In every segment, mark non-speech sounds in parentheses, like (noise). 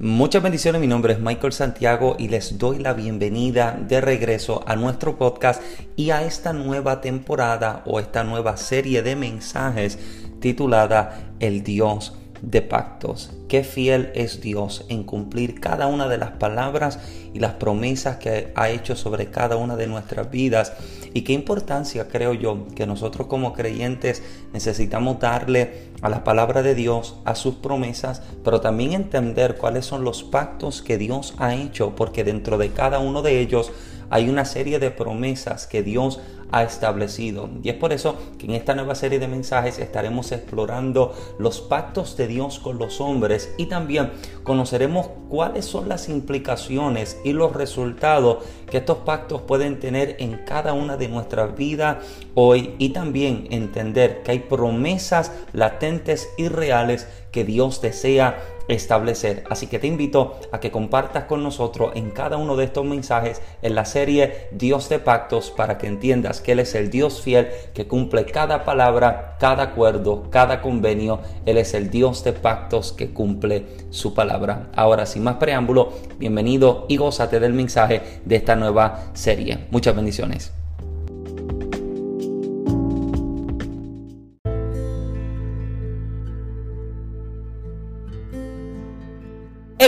Muchas bendiciones, mi nombre es Michael Santiago y les doy la bienvenida de regreso a nuestro podcast y a esta nueva temporada o esta nueva serie de mensajes titulada El Dios de pactos. Qué fiel es Dios en cumplir cada una de las palabras y las promesas que ha hecho sobre cada una de nuestras vidas. Y qué importancia creo yo que nosotros como creyentes necesitamos darle a la palabra de Dios, a sus promesas, pero también entender cuáles son los pactos que Dios ha hecho, porque dentro de cada uno de ellos hay una serie de promesas que Dios ha establecido. Y es por eso que en esta nueva serie de mensajes estaremos explorando los pactos de Dios con los hombres y también conoceremos cuáles son las implicaciones y los resultados que estos pactos pueden tener en cada una de nuestras vidas hoy y también entender que hay promesas latentes y reales que Dios desea establecer. Así que te invito a que compartas con nosotros en cada uno de estos mensajes en la serie Dios de Pactos para que entiendas que Él es el Dios fiel que cumple cada palabra, cada acuerdo, cada convenio. Él es el Dios de pactos que cumple su palabra. Ahora, sin más preámbulo, bienvenido y gózate del mensaje de esta nueva serie. Muchas bendiciones.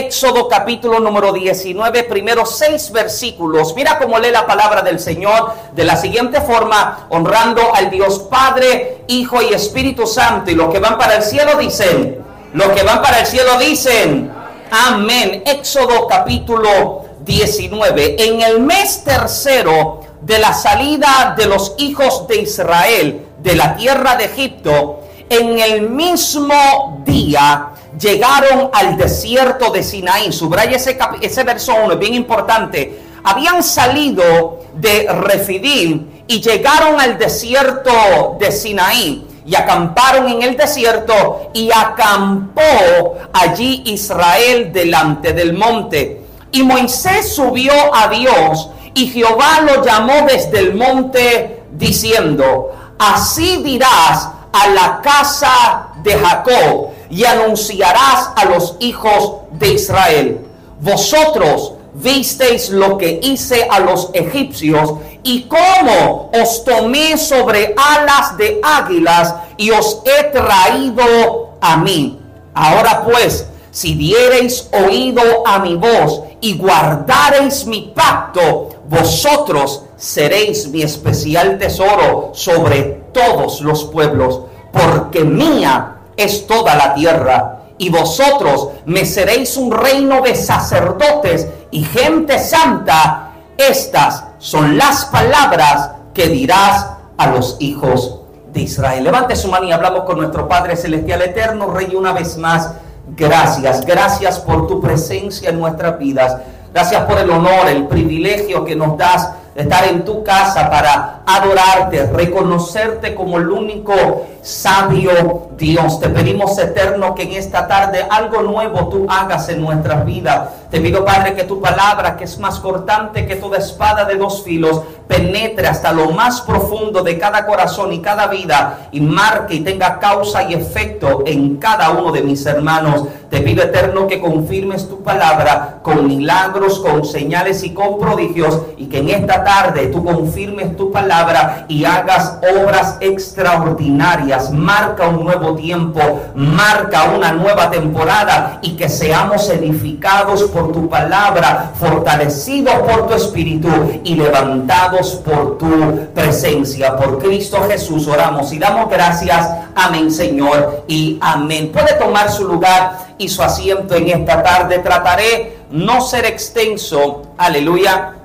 Éxodo capítulo número 19, primeros seis versículos. Mira cómo lee la palabra del Señor de la siguiente forma, honrando al Dios Padre, Hijo y Espíritu Santo. Y los que van para el cielo dicen, los que van para el cielo dicen, amén. Éxodo capítulo 19. En el mes tercero de la salida de los hijos de Israel de la tierra de Egipto, en el mismo día, llegaron al desierto de Sinaí. Subraya ese, ese verso 1, es bien importante. Habían salido de Refidim y llegaron al desierto de Sinaí y acamparon en el desierto y acampó allí Israel delante del monte. Y Moisés subió a Dios y Jehová lo llamó desde el monte diciendo, así dirás a la casa de Jacob y anunciarás a los hijos de Israel. Vosotros visteis lo que hice a los egipcios y cómo os tomé sobre alas de águilas y os he traído a mí. Ahora pues, si diereis oído a mi voz y guardareis mi pacto, vosotros seréis mi especial tesoro sobre todos los pueblos, porque mía es toda la tierra. Y vosotros me seréis un reino de sacerdotes y gente santa. Estas son las palabras que dirás a los hijos de Israel. Levante su mano y hablamos con nuestro Padre Celestial Eterno, Rey, una vez más. Gracias, gracias por tu presencia en nuestras vidas. Gracias por el honor, el privilegio que nos das de estar en tu casa para adorarte, reconocerte como el único sabio Dios. Te pedimos eterno que en esta tarde algo nuevo tú hagas en nuestras vidas. Te pido Padre que tu palabra, que es más cortante que toda espada de dos filos, penetre hasta lo más profundo de cada corazón y cada vida y marque y tenga causa y efecto en cada uno de mis hermanos. Te pido eterno que confirmes tu palabra con milagros, con señales y con prodigios y que en esta tarde tú confirmes tu palabra y hagas obras extraordinarias. Marca un nuevo tiempo, marca una nueva temporada y que seamos edificados por tu palabra, fortalecidos por tu espíritu y levantados por tu presencia. Por Cristo Jesús oramos y damos gracias. Amén, Señor, y amén. Puede tomar su lugar y su asiento en esta tarde. Trataré no ser extenso. Aleluya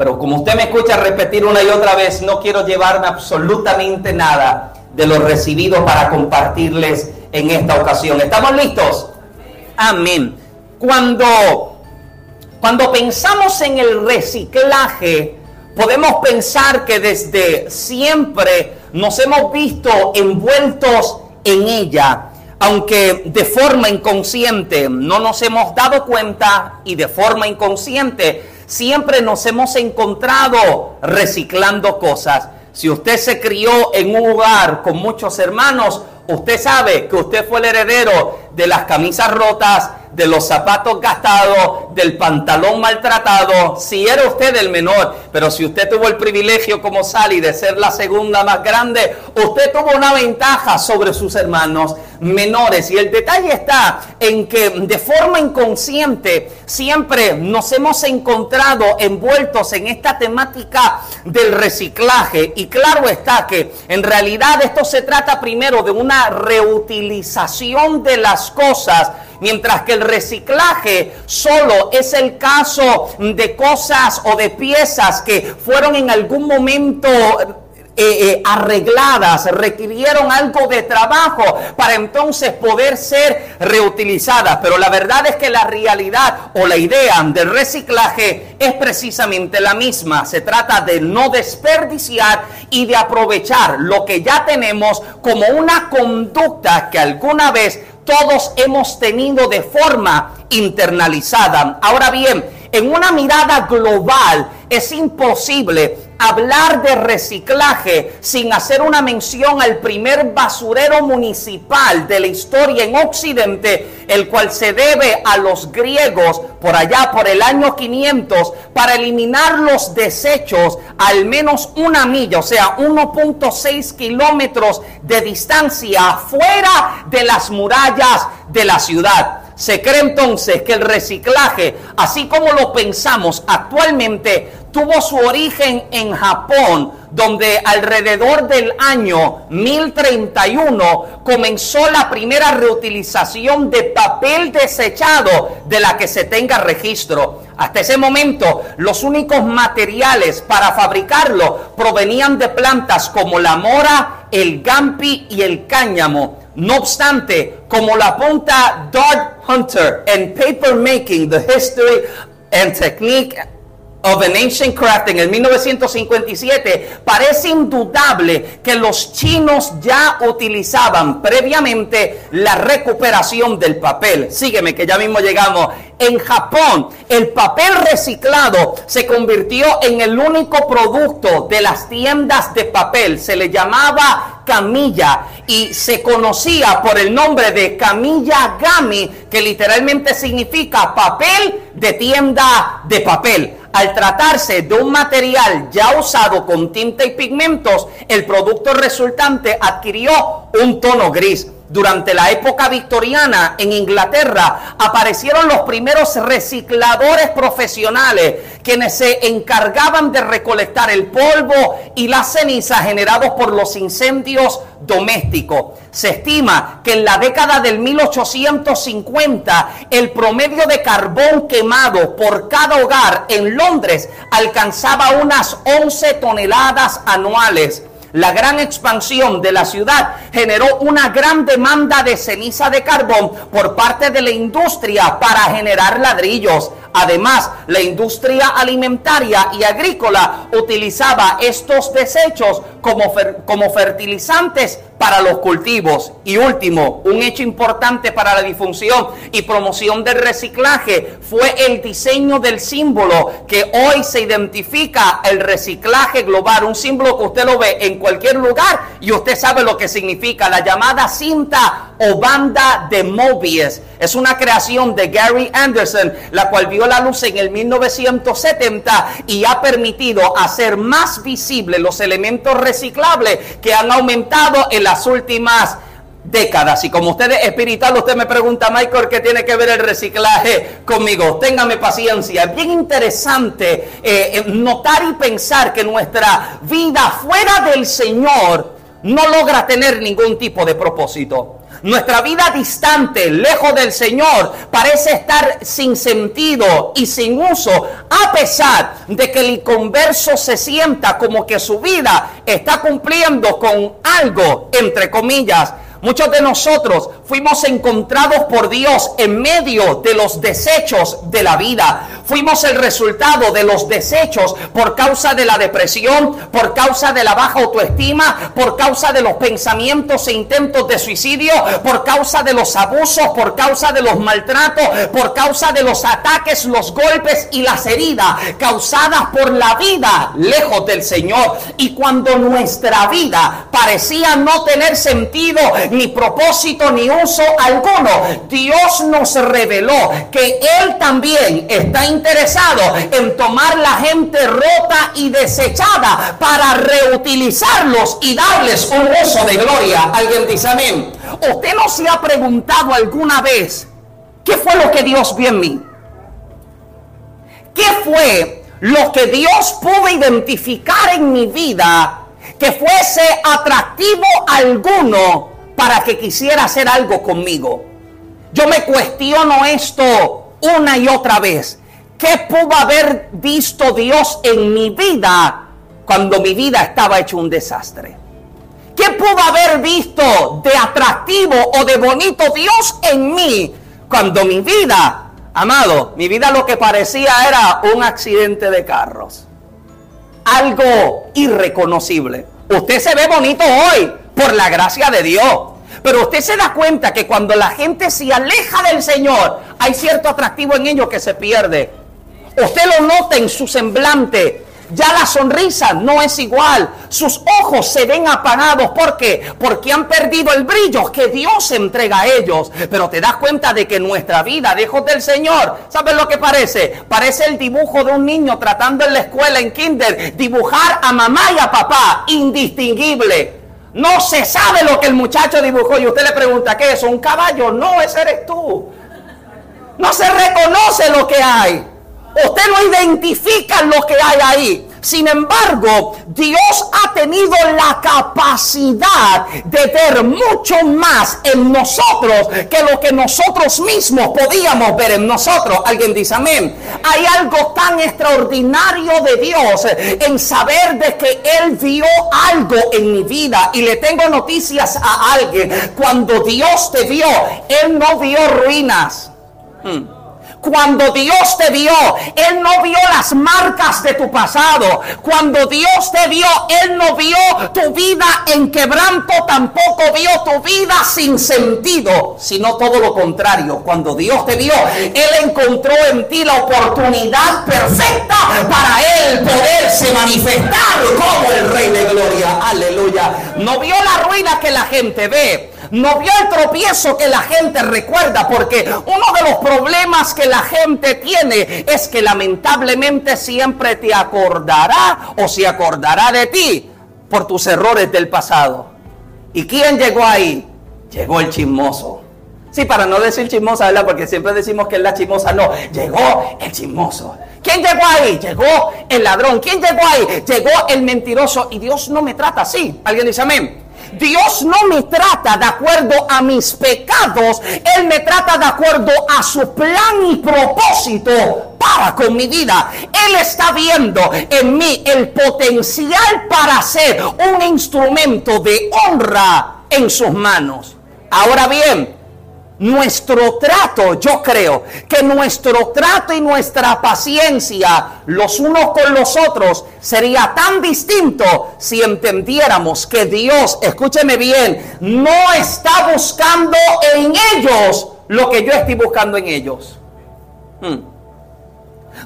pero como usted me escucha repetir una y otra vez, no quiero llevarme absolutamente nada de lo recibido para compartirles en esta ocasión. ¿Estamos listos? Amén. Cuando, cuando pensamos en el reciclaje, podemos pensar que desde siempre nos hemos visto envueltos en ella, aunque de forma inconsciente no nos hemos dado cuenta y de forma inconsciente siempre nos hemos encontrado reciclando cosas. Si usted se crió en un lugar con muchos hermanos, usted sabe que usted fue el heredero de las camisas rotas, de los zapatos gastados, del pantalón maltratado, si era usted el menor, pero si usted tuvo el privilegio como Sally de ser la segunda más grande, usted tuvo una ventaja sobre sus hermanos menores. Y el detalle está en que de forma inconsciente siempre nos hemos encontrado envueltos en esta temática del reciclaje. Y claro está que en realidad esto se trata primero de una reutilización de las cosas Mientras que el reciclaje solo es el caso de cosas o de piezas que fueron en algún momento eh, eh, arregladas, requirieron algo de trabajo para entonces poder ser reutilizadas. Pero la verdad es que la realidad o la idea del reciclaje es precisamente la misma. Se trata de no desperdiciar y de aprovechar lo que ya tenemos como una conducta que alguna vez todos hemos tenido de forma internalizada. Ahora bien, en una mirada global es imposible hablar de reciclaje sin hacer una mención al primer basurero municipal de la historia en Occidente, el cual se debe a los griegos por allá por el año 500 para eliminar los desechos al menos una milla, o sea, 1.6 kilómetros de distancia fuera de las murallas de la ciudad. Se cree entonces que el reciclaje, así como lo pensamos actualmente, tuvo su origen en Japón, donde alrededor del año 1031 comenzó la primera reutilización de papel desechado de la que se tenga registro. Hasta ese momento, los únicos materiales para fabricarlo provenían de plantas como la mora, el gampi y el cáñamo. No obstante, como la apunta Dart Hunter en Paper Making, The History and Technique of an Ancient Crafting en 1957, parece indudable que los chinos ya utilizaban previamente la recuperación del papel. Sígueme que ya mismo llegamos. En Japón, el papel reciclado se convirtió en el único producto de las tiendas de papel. Se le llamaba camilla y se conocía por el nombre de camilla gami, que literalmente significa papel de tienda de papel. Al tratarse de un material ya usado con tinta y pigmentos, el producto resultante adquirió un tono gris. Durante la época victoriana en Inglaterra aparecieron los primeros recicladores profesionales quienes se encargaban de recolectar el polvo y las cenizas generados por los incendios domésticos. Se estima que en la década del 1850 el promedio de carbón quemado por cada hogar en Londres alcanzaba unas 11 toneladas anuales. La gran expansión de la ciudad generó una gran demanda de ceniza de carbón por parte de la industria para generar ladrillos. Además, la industria alimentaria y agrícola utilizaba estos desechos como, como fertilizantes para los cultivos. Y último, un hecho importante para la difusión y promoción del reciclaje fue el diseño del símbolo que hoy se identifica el reciclaje global, un símbolo que usted lo ve en cualquier lugar y usted sabe lo que significa, la llamada cinta o banda de Mobius. Es una creación de Gary Anderson, la cual vio la luz en el 1970 y ha permitido hacer más visibles los elementos reciclables que han aumentado en las últimas décadas. Y como usted es espiritual, usted me pregunta, Michael, ¿qué tiene que ver el reciclaje conmigo? Téngame paciencia. Es bien interesante eh, eh, notar y pensar que nuestra vida fuera del Señor no logra tener ningún tipo de propósito. Nuestra vida distante, lejos del Señor, parece estar sin sentido y sin uso, a pesar de que el converso se sienta como que su vida está cumpliendo con algo, entre comillas, Muchos de nosotros fuimos encontrados por Dios en medio de los desechos de la vida. Fuimos el resultado de los desechos por causa de la depresión, por causa de la baja autoestima, por causa de los pensamientos e intentos de suicidio, por causa de los abusos, por causa de los maltratos, por causa de los ataques, los golpes y las heridas causadas por la vida lejos del Señor. Y cuando nuestra vida parecía no tener sentido, ni propósito, ni uso alguno, Dios nos reveló que Él también está interesado en tomar la gente rota y desechada para reutilizarlos y darles un uso de gloria. Alguien dice amén. ¿Usted no se ha preguntado alguna vez qué fue lo que Dios vio en mí? ¿Qué fue lo que Dios pudo identificar en mi vida que fuese atractivo alguno para que quisiera hacer algo conmigo? Yo me cuestiono esto una y otra vez. ¿Qué pudo haber visto Dios en mi vida cuando mi vida estaba hecho un desastre? ¿Qué pudo haber visto de atractivo o de bonito Dios en mí cuando mi vida, amado, mi vida lo que parecía era un accidente de carros? Algo irreconocible. Usted se ve bonito hoy por la gracia de Dios. Pero usted se da cuenta que cuando la gente se aleja del Señor, hay cierto atractivo en ellos que se pierde. Usted lo nota en su semblante. Ya la sonrisa no es igual. Sus ojos se ven apagados. ¿Por qué? Porque han perdido el brillo que Dios entrega a ellos. Pero te das cuenta de que nuestra vida, lejos del Señor, ¿sabes lo que parece? Parece el dibujo de un niño tratando en la escuela, en kinder, dibujar a mamá y a papá, indistinguible. No se sabe lo que el muchacho dibujó y usted le pregunta, ¿qué es? ¿Un caballo? No, ese eres tú. No se reconoce lo que hay. Usted no identifica lo que hay ahí. Sin embargo, Dios ha tenido la capacidad de ver mucho más en nosotros que lo que nosotros mismos podíamos ver en nosotros. Alguien dice amén. Hay algo tan extraordinario de Dios en saber de que Él vio algo en mi vida. Y le tengo noticias a alguien. Cuando Dios te vio, Él no vio ruinas. Hmm. Cuando Dios te vio, Él no vio las marcas de tu pasado. Cuando Dios te vio, Él no vio tu vida en quebranto, tampoco vio tu vida sin sentido, sino todo lo contrario. Cuando Dios te vio, Él encontró en ti la oportunidad perfecta para Él poderse manifestar como el Rey de Gloria. Aleluya. No vio la ruina que la gente ve no vio el tropiezo que la gente recuerda, porque uno de los problemas que la gente tiene es que lamentablemente siempre te acordará o se acordará de ti por tus errores del pasado. ¿Y quién llegó ahí? Llegó el chismoso. Sí, para no decir chismosa, ¿verdad? Porque siempre decimos que es la chismosa. No, llegó el chismoso. ¿Quién llegó ahí? Llegó el ladrón. ¿Quién llegó ahí? Llegó el mentiroso. Y Dios no me trata así. ¿Alguien dice amén? Dios no me trata de acuerdo a mis pecados, Él me trata de acuerdo a su plan y propósito para con mi vida. Él está viendo en mí el potencial para ser un instrumento de honra en sus manos. Ahora bien, nuestro trato, yo creo que nuestro trato y nuestra paciencia los unos con los otros sería tan distinto si entendiéramos que Dios, escúcheme bien, no está buscando en ellos lo que yo estoy buscando en ellos. Hmm.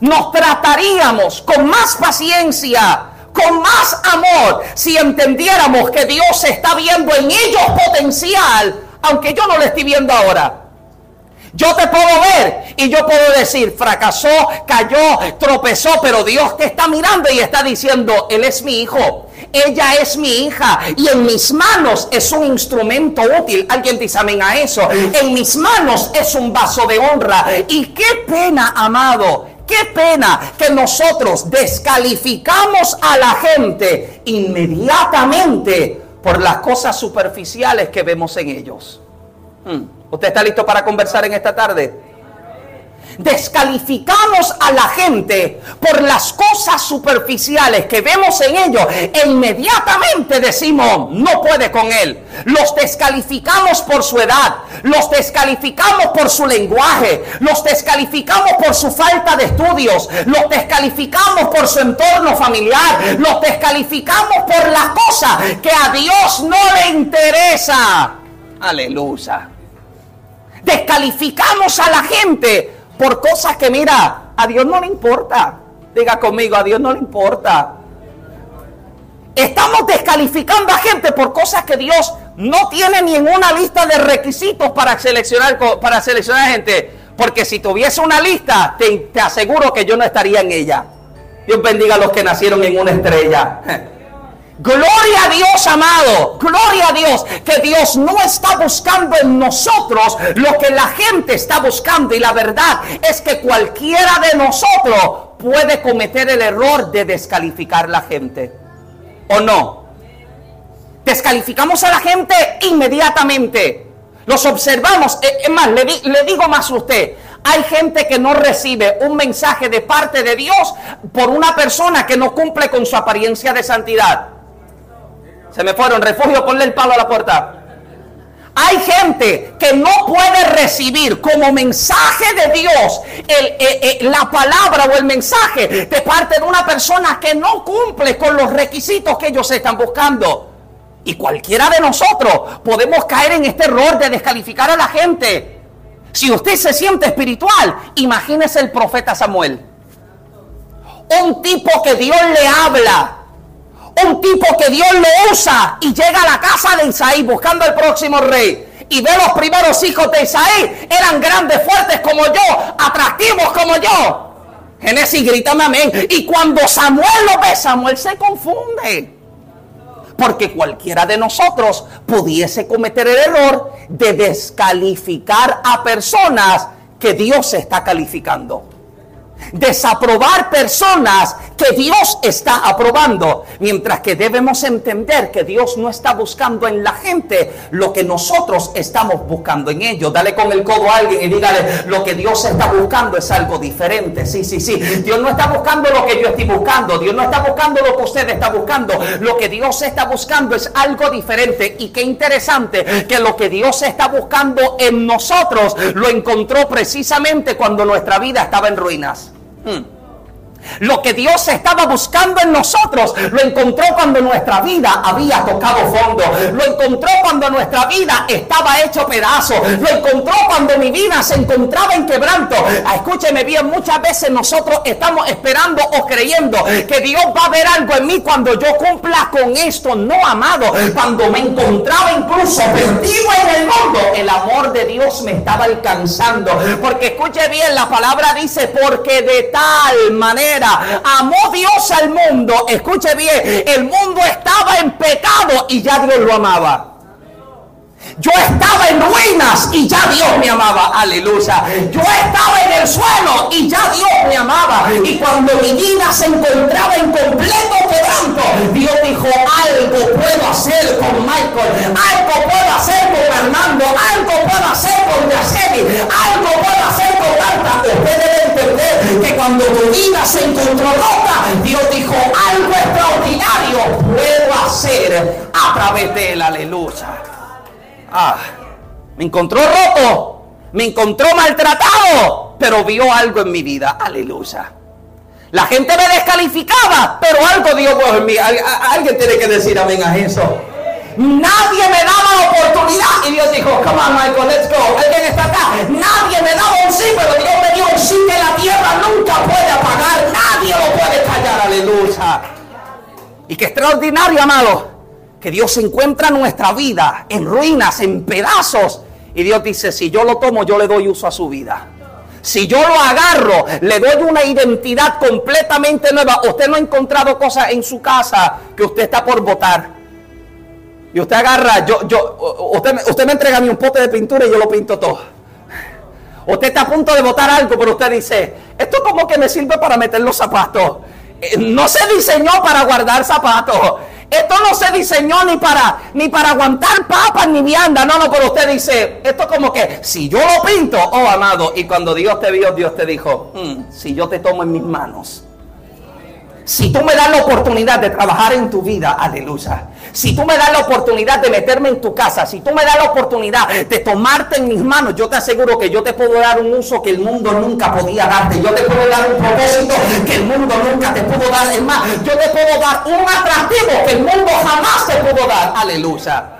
Nos trataríamos con más paciencia, con más amor, si entendiéramos que Dios está viendo en ellos potencial aunque yo no lo estoy viendo ahora. Yo te puedo ver y yo puedo decir, fracasó, cayó, tropezó, pero Dios te está mirando y está diciendo, Él es mi hijo, ella es mi hija y en mis manos es un instrumento útil. Alguien dice amén a eso. En mis manos es un vaso de honra. Y qué pena, amado, qué pena que nosotros descalificamos a la gente inmediatamente por las cosas superficiales que vemos en ellos. Hmm. ¿Usted está listo para conversar en esta tarde? Descalificamos a la gente por las cosas superficiales que vemos en ellos e inmediatamente decimos, no puede con él. Los descalificamos por su edad, los descalificamos por su lenguaje, los descalificamos por su falta de estudios, los descalificamos por su entorno familiar, los descalificamos por las cosas que a Dios no le interesa. Aleluya. Descalificamos a la gente por cosas que, mira, a Dios no le importa. Diga conmigo, a Dios no le importa. Estamos descalificando a gente por cosas que Dios no tiene ni en una lista de requisitos para seleccionar, para seleccionar gente. Porque si tuviese una lista, te, te aseguro que yo no estaría en ella. Dios bendiga a los que nacieron en una estrella. (laughs) Gloria a Dios, amado. Gloria a Dios. Que Dios no está buscando en nosotros lo que la gente está buscando. Y la verdad es que cualquiera de nosotros puede cometer el error de descalificar la gente. ¿O no? Descalificamos a la gente inmediatamente. Los observamos. Eh, es más, le, le digo más a usted. Hay gente que no recibe un mensaje de parte de Dios por una persona que no cumple con su apariencia de santidad. Se me fueron. Refugio, ponle el palo a la puerta. Hay gente que no puede recibir como mensaje de Dios eh, eh, la palabra o el mensaje de parte de una persona que no cumple con los requisitos que ellos están buscando. Y cualquiera de nosotros podemos caer en este error de descalificar a la gente. Si usted se siente espiritual, imagínese el profeta Samuel. Un tipo que Dios le habla un tipo que Dios lo usa y llega a la casa de Isaí buscando el próximo rey. Y ve los primeros hijos de Isaí, eran grandes, fuertes como yo, atractivos como yo. Génesis, grítame amén. Y cuando Samuel lo ve, Samuel se confunde. Porque cualquiera de nosotros pudiese cometer el error de descalificar a personas que Dios está calificando desaprobar personas que Dios está aprobando, mientras que debemos entender que Dios no está buscando en la gente lo que nosotros estamos buscando en ellos. Dale con el codo a alguien y dígale, lo que Dios está buscando es algo diferente. Sí, sí, sí. Dios no está buscando lo que yo estoy buscando. Dios no está buscando lo que usted está buscando. Lo que Dios está buscando es algo diferente. Y qué interesante que lo que Dios está buscando en nosotros lo encontró precisamente cuando nuestra vida estaba en ruinas. Hmm. Lo que Dios estaba buscando en nosotros lo encontró cuando nuestra vida había tocado fondo. Lo encontró cuando nuestra vida estaba hecho pedazo. Lo encontró cuando mi vida se encontraba en quebranto. Ah, escúcheme bien, muchas veces nosotros estamos esperando o creyendo que Dios va a ver algo en mí cuando yo cumpla con esto. No, amado, cuando me encontraba incluso perdido en el mundo, el amor de Dios me estaba alcanzando. Porque escuche bien, la palabra dice, porque de tal manera amó Dios al mundo. Escuche bien, el mundo estaba en pecado y ya Dios lo amaba. Yo estaba en ruinas y ya Dios me amaba. Aleluya. Yo estaba en el suelo y ya Dios me amaba. Y cuando mi vida se encontraba en completo quebranto, Dios dijo, algo puedo hacer con Michael, algo puedo hacer con Armando, algo puedo hacer con Yaceli, algo puedo hacer cuando tu vida se encontró rota, Dios dijo, algo extraordinario puedo hacer a través de él. Aleluya. Ah, me encontró roto, me encontró maltratado, pero vio algo en mi vida. Aleluya. La gente me descalificaba, pero algo dio en mí. Alguien tiene que decir amén a eso. Nadie me daba la oportunidad. Y Dios dijo, come on, Michael, let's go. Alguien está acá. Nadie me daba un sí, pero Dios me dio un sí que la tierra nunca puede apagar. Nadie lo puede callar. Aleluya. Y qué extraordinario, amado que Dios encuentra nuestra vida en ruinas, en pedazos. Y Dios dice, si yo lo tomo, yo le doy uso a su vida. Si yo lo agarro, le doy una identidad completamente nueva. Usted no ha encontrado cosas en su casa que usted está por votar. Y usted agarra, yo, yo, usted, usted me entrega a mí un pote de pintura y yo lo pinto todo. Usted está a punto de votar algo, pero usted dice, esto como que me sirve para meter los zapatos. Eh, no se diseñó para guardar zapatos. esto no se diseñó ni para, ni para aguantar papas ni vianda. No, no, pero usted dice, esto como que si yo lo pinto, oh amado, y cuando Dios te vio, Dios te dijo, "Mm, si yo te tomo en mis manos. Si tú me das la oportunidad de trabajar en tu vida, aleluya. Si tú me das la oportunidad de meterme en tu casa, si tú me das la oportunidad de tomarte en mis manos, yo te aseguro que yo te puedo dar un uso que el mundo nunca podía darte. Yo te puedo dar un propósito que el mundo nunca te pudo dar. Es más, yo te puedo dar un atractivo que el mundo jamás te pudo dar. Aleluya.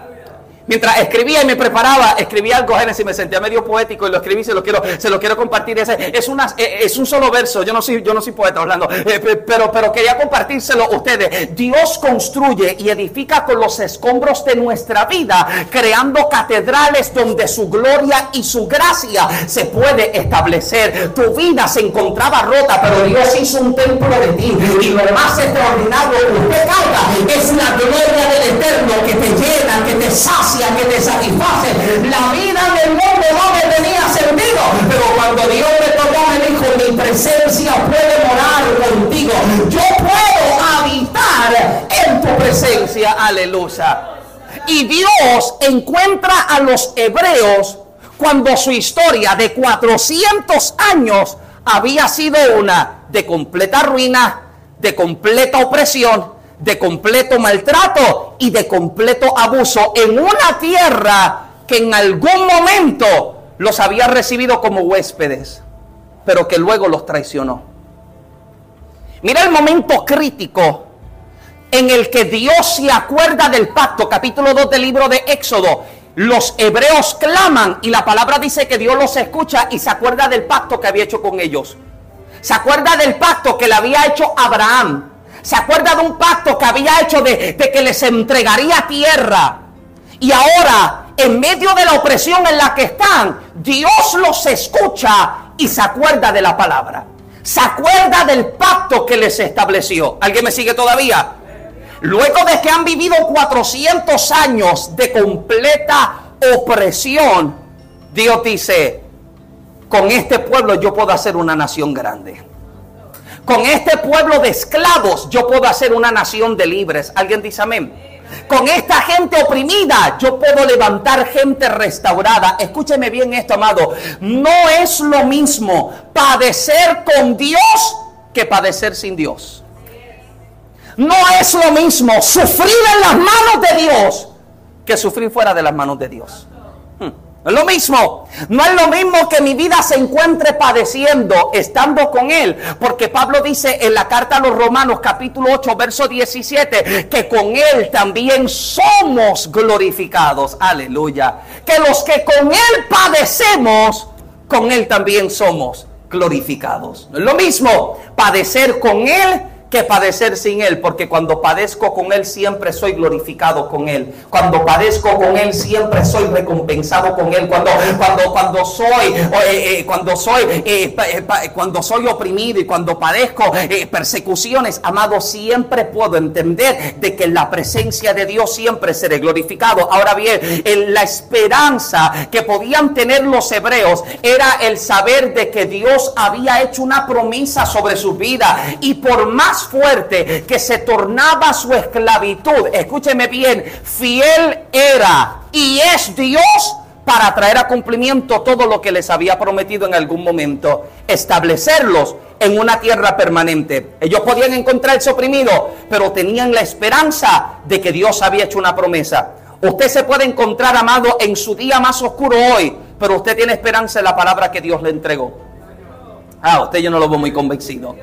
Mientras escribía y me preparaba, escribí algo, Génesis, me sentía medio poético y lo escribí, se lo quiero, se lo quiero compartir. Ese, es, una, eh, es un solo verso, yo no soy, yo no soy poeta hablando, eh, pe- pero, pero quería compartírselo a ustedes. Dios construye y edifica con los escombros de nuestra vida, creando catedrales donde su gloria y su gracia se puede establecer. Tu vida se encontraba rota, pero Dios hizo un templo de ti. Y lo más extraordinario que usted caiga es la gloria del Eterno que te llena, presencia. Aleluya. Y Dios encuentra a los hebreos cuando su historia de 400 años había sido una de completa ruina, de completa opresión, de completo maltrato y de completo abuso en una tierra que en algún momento los había recibido como huéspedes, pero que luego los traicionó. Mira el momento crítico en el que Dios se acuerda del pacto, capítulo 2 del libro de Éxodo. Los hebreos claman y la palabra dice que Dios los escucha y se acuerda del pacto que había hecho con ellos. Se acuerda del pacto que le había hecho Abraham. Se acuerda de un pacto que había hecho de, de que les entregaría tierra. Y ahora, en medio de la opresión en la que están, Dios los escucha y se acuerda de la palabra. Se acuerda del pacto que les estableció. ¿Alguien me sigue todavía? Luego de que han vivido 400 años de completa opresión, Dios dice, con este pueblo yo puedo hacer una nación grande. Con este pueblo de esclavos yo puedo hacer una nación de libres. ¿Alguien dice amén? Con esta gente oprimida yo puedo levantar gente restaurada. Escúcheme bien esto, amado. No es lo mismo padecer con Dios que padecer sin Dios. No es lo mismo sufrir en las manos de Dios que sufrir fuera de las manos de Dios. Hmm. No es lo mismo. No es lo mismo que mi vida se encuentre padeciendo estando con Él. Porque Pablo dice en la carta a los Romanos capítulo 8 verso 17 que con Él también somos glorificados. Aleluya. Que los que con Él padecemos, con Él también somos glorificados. No es lo mismo padecer con Él que padecer sin Él, porque cuando padezco con Él siempre soy glorificado con Él. Cuando padezco con Él siempre soy recompensado con Él. Cuando, cuando, cuando soy, eh, eh, cuando soy, eh, cuando soy oprimido y cuando padezco persecuciones, amado, siempre puedo entender de que en la presencia de Dios siempre seré glorificado. Ahora bien, en la esperanza que podían tener los hebreos era el saber de que Dios había hecho una promesa sobre su vida y por más fuerte que se tornaba su esclavitud, escúcheme bien, fiel era y es Dios para traer a cumplimiento todo lo que les había prometido en algún momento, establecerlos en una tierra permanente. Ellos podían encontrarse oprimidos, pero tenían la esperanza de que Dios había hecho una promesa. Usted se puede encontrar, amado, en su día más oscuro hoy, pero usted tiene esperanza en la palabra que Dios le entregó. Ah, usted yo no lo veo muy convencido.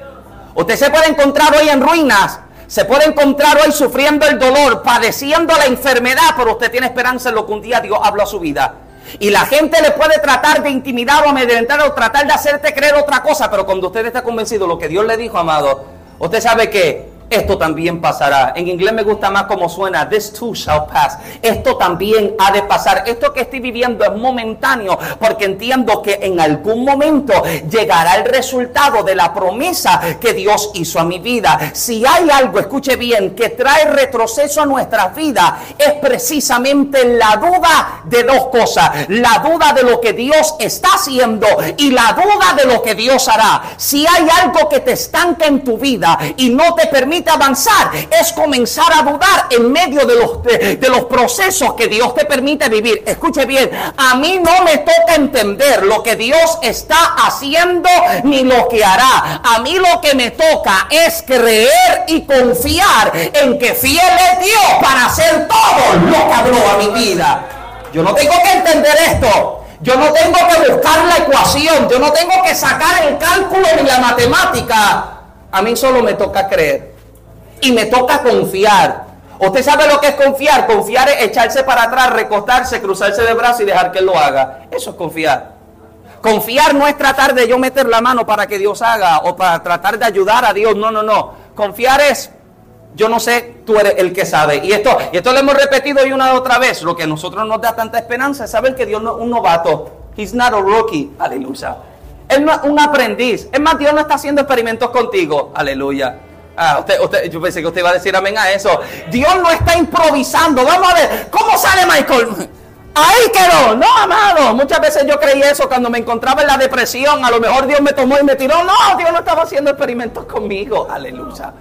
Usted se puede encontrar hoy en ruinas, se puede encontrar hoy sufriendo el dolor, padeciendo la enfermedad, pero usted tiene esperanza en lo que un día Dios habló a su vida. Y la gente le puede tratar de intimidar o amedrentar o tratar de hacerte creer otra cosa, pero cuando usted está convencido de lo que Dios le dijo, amado, usted sabe que esto también pasará. En inglés me gusta más como suena, this too shall pass. Esto también ha de pasar. Esto que estoy viviendo es momentáneo, porque entiendo que en algún momento llegará el resultado de la promesa que Dios hizo a mi vida. Si hay algo, escuche bien, que trae retroceso a nuestras vidas, es precisamente la duda de dos cosas. La duda de lo que Dios está haciendo y la duda de lo que Dios hará. Si hay algo que te estanca en tu vida y no te permite avanzar es comenzar a dudar en medio de los, de, de los procesos que Dios te permite vivir. Escuche bien, a mí no me toca entender lo que Dios está haciendo ni lo que hará. A mí lo que me toca es creer y confiar en que fiel es Dios para hacer todo lo que habló a mi vida. Yo no tengo que entender esto. Yo no tengo que buscar la ecuación. Yo no tengo que sacar el cálculo ni la matemática. A mí solo me toca creer. Y me toca confiar. Usted sabe lo que es confiar. Confiar es echarse para atrás, recostarse, cruzarse de brazos y dejar que Él lo haga. Eso es confiar. Confiar no es tratar de yo meter la mano para que Dios haga o para tratar de ayudar a Dios. No, no, no. Confiar es, yo no sé, tú eres el que sabe. Y esto, y esto lo hemos repetido y una y otra vez. Lo que a nosotros nos da tanta esperanza es saber que Dios no es un novato. He's not a rookie. Aleluya. Él no es un aprendiz. Es más, Dios no está haciendo experimentos contigo. Aleluya. Ah, usted, usted, yo pensé que usted iba a decir amén a eso. Dios no está improvisando. Vamos a ver, ¿cómo sale Michael? Ahí quedó, no, amado. Muchas veces yo creí eso cuando me encontraba en la depresión. A lo mejor Dios me tomó y me tiró. No, Dios no estaba haciendo experimentos conmigo. Aleluya.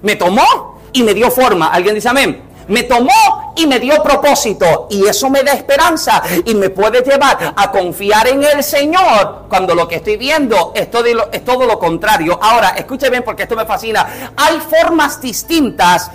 Me tomó y me dio forma. ¿Alguien dice amén? Me tomó y me dio propósito. Y eso me da esperanza y me puede llevar a confiar en el Señor cuando lo que estoy viendo es todo, lo, contrario. Ahora, escuche bien porque esto me fascina. Hay formas distintas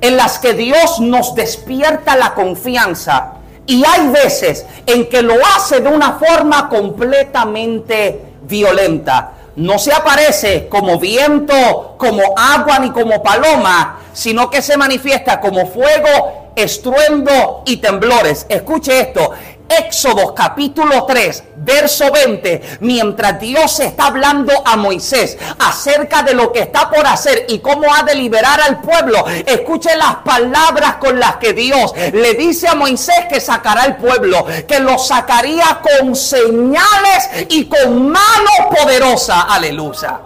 en las que Dios nos despierta la confianza. Y hay veces en que lo hace de una forma completamente violenta no se aparece como viento, como agua ni como paloma, sino que se manifiesta como fuego, estruendo y temblores. Escuche esto, Éxodo capítulo 3, verso 20, mientras Dios está hablando a Moisés acerca de lo que está por hacer y cómo ha de liberar al pueblo, escuche las palabras con las que Dios le dice a Moisés que sacará al pueblo, que lo sacaría con señales y con mano poderosa. Aleluya.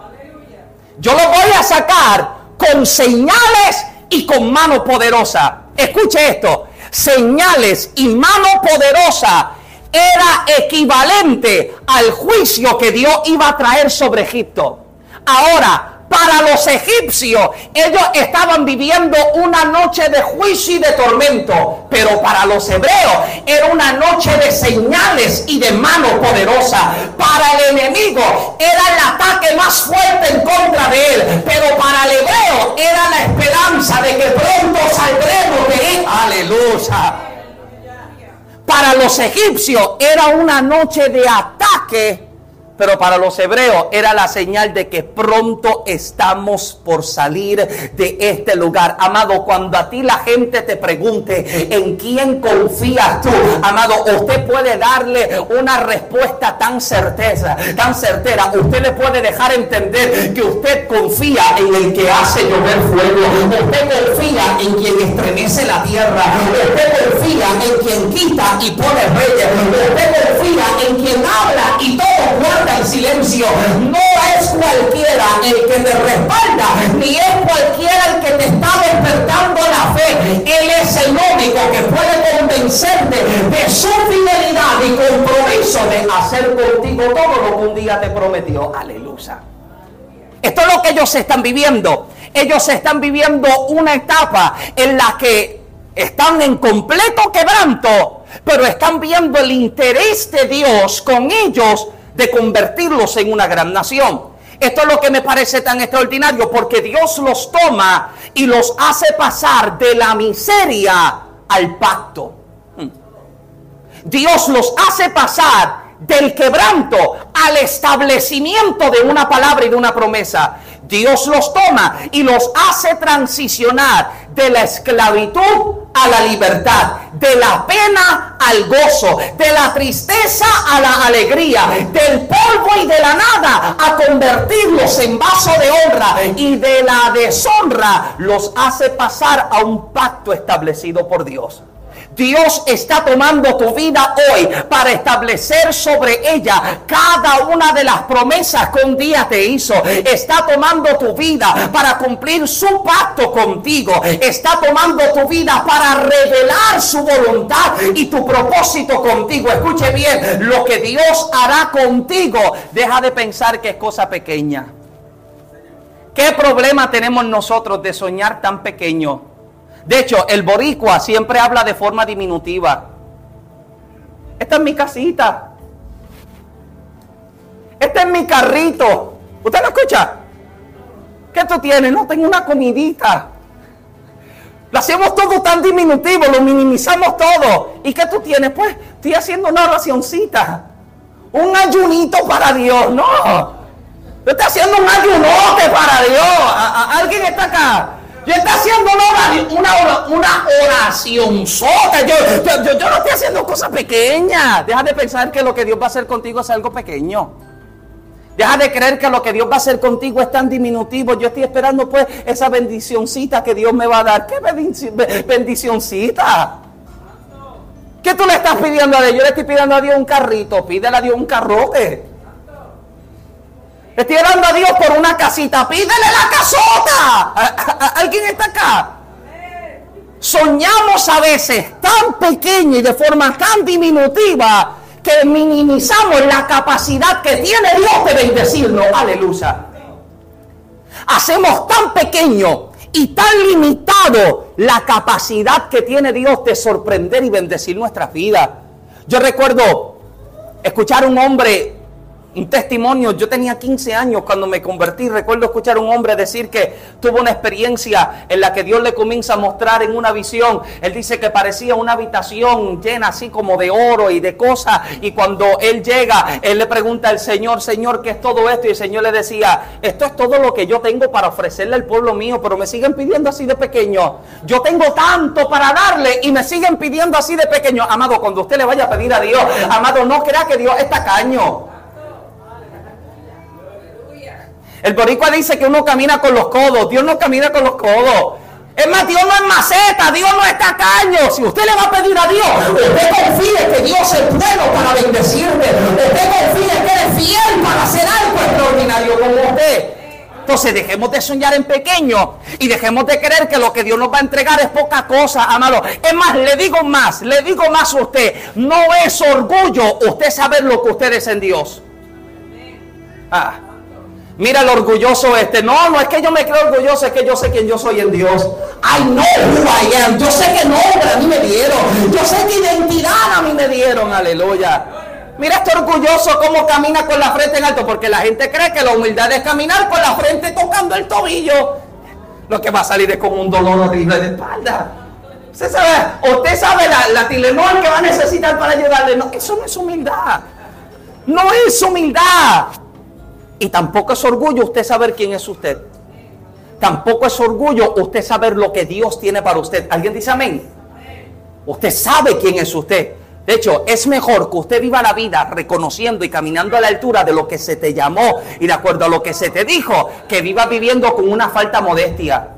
Yo lo voy a sacar con señales y con mano poderosa. Escuche esto señales y mano poderosa era equivalente al juicio que Dios iba a traer sobre Egipto. Ahora, para los egipcios, ellos estaban viviendo una noche de juicio y de tormento, pero para los hebreos era una noche de señales y de mano poderosa. Para el enemigo era el ataque más fuerte en contra de él, pero para el hebreo era la esperanza de que pronto saldremos de él. Aleluya. Para los egipcios era una noche de ataque pero para los hebreos era la señal de que pronto estamos por salir de este lugar. Amado, cuando a ti la gente te pregunte en quién confías tú, amado, usted puede darle una respuesta tan certeza, tan certera. Usted le puede dejar entender que usted confía en el que hace llover fuego. Usted confía en quien estremece la tierra. Usted confía en quien quita y pone reyes. Usted confía en quien habla y todo que te respalda, ni es cualquiera el que te está despertando la fe. Él es el único que puede convencerte de su fidelidad y compromiso de hacer contigo todo lo que un día te prometió. Aleluya. Esto es lo que ellos están viviendo. Ellos están viviendo una etapa en la que están en completo quebranto, pero están viendo el interés de Dios con ellos de convertirlos en una gran nación. Esto es lo que me parece tan extraordinario porque Dios los toma y los hace pasar de la miseria al pacto. Dios los hace pasar del quebranto al establecimiento de una palabra y de una promesa. Dios los toma y los hace transicionar de la esclavitud a la libertad, de la pena al gozo, de la tristeza a la alegría, del polvo y de la nada a convertirlos en vaso de honra y de la deshonra los hace pasar a un pacto establecido por Dios. Dios está tomando tu vida hoy para establecer sobre ella cada una de las promesas que un día te hizo. Está tomando tu vida para cumplir su pacto contigo. Está tomando tu vida para revelar su voluntad y tu propósito contigo. Escuche bien, lo que Dios hará contigo, deja de pensar que es cosa pequeña. ¿Qué problema tenemos nosotros de soñar tan pequeño? De hecho, el boricua siempre habla de forma diminutiva. Esta es mi casita. Este es mi carrito. ¿Usted lo escucha? ¿Qué tú tienes? No, tengo una comidita. Lo hacemos todo tan diminutivo, lo minimizamos todo. ¿Y qué tú tienes? Pues estoy haciendo una oracioncita. Un ayunito para Dios. No. Yo estoy haciendo un ayunote para Dios. ¿Alguien está acá? Yo estoy haciendo una, una, una oración sota. Yo, yo, yo, no estoy haciendo cosas pequeñas. Deja de pensar que lo que Dios va a hacer contigo es algo pequeño. Deja de creer que lo que Dios va a hacer contigo es tan diminutivo. Yo estoy esperando pues esa bendicioncita que Dios me va a dar. ¿Qué bendicioncita? ¿Qué tú le estás pidiendo a Dios? Yo le estoy pidiendo a Dios un carrito. Pídele a Dios un carrote. Estoy orando a Dios por una casita. Pídele la casota. ¿Alguien está acá? Soñamos a veces tan pequeño y de forma tan diminutiva que minimizamos la capacidad que tiene Dios de bendecirnos. Aleluya. Hacemos tan pequeño y tan limitado la capacidad que tiene Dios de sorprender y bendecir nuestras vidas. Yo recuerdo escuchar a un hombre un testimonio, yo tenía 15 años cuando me convertí, recuerdo escuchar a un hombre decir que tuvo una experiencia en la que Dios le comienza a mostrar en una visión, él dice que parecía una habitación llena así como de oro y de cosas, y cuando él llega, él le pregunta al Señor, Señor, ¿qué es todo esto? Y el Señor le decía, esto es todo lo que yo tengo para ofrecerle al pueblo mío, pero me siguen pidiendo así de pequeño, yo tengo tanto para darle y me siguen pidiendo así de pequeño, amado, cuando usted le vaya a pedir a Dios, amado, no crea que Dios es tacaño. El boricua dice que uno camina con los codos. Dios no camina con los codos. Es más, Dios no es maceta, Dios no es tacaño. Si usted le va a pedir a Dios, usted confíe que Dios es bueno para bendecirle. Usted confíe que Él es fiel para hacer algo extraordinario como usted. Entonces dejemos de soñar en pequeño y dejemos de creer que lo que Dios nos va a entregar es poca cosa, amado. Es más, le digo más, le digo más a usted. No es orgullo usted saber lo que usted es en Dios. Ah. Mira el orgulloso este. No, no es que yo me creo orgulloso, es que yo sé quién yo soy en Dios. I know who I. Yo sé que nombre a mí me dieron. Yo sé qué identidad a mí me dieron. Aleluya. Mira este orgulloso cómo camina con la frente en alto. Porque la gente cree que la humildad es caminar con la frente tocando el tobillo. Lo que va a salir es con un dolor horrible de espalda. Usted sabe, usted sabe la, la que va a necesitar para ayudarle. No, eso no es humildad. No es humildad. Y tampoco es orgullo usted saber quién es usted. Tampoco es orgullo usted saber lo que Dios tiene para usted. ¿Alguien dice amén? Usted sabe quién es usted. De hecho, es mejor que usted viva la vida reconociendo y caminando a la altura de lo que se te llamó y de acuerdo a lo que se te dijo, que viva viviendo con una falta modestia.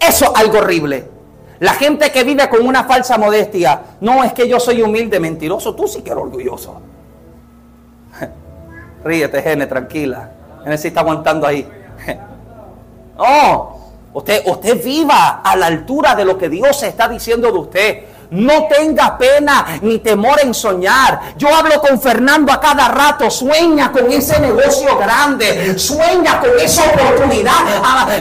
Eso es algo horrible. La gente que vive con una falsa modestia, no es que yo soy humilde, mentiroso, tú sí que eres orgulloso. Ríete, Gene, tranquila. Gene sí está aguantando ahí. (laughs) No, usted, usted viva a la altura de lo que Dios está diciendo de usted. No tenga pena ni temor en soñar. Yo hablo con Fernando a cada rato. Sueña con ese negocio grande. Sueña con esa oportunidad. Ah, eh,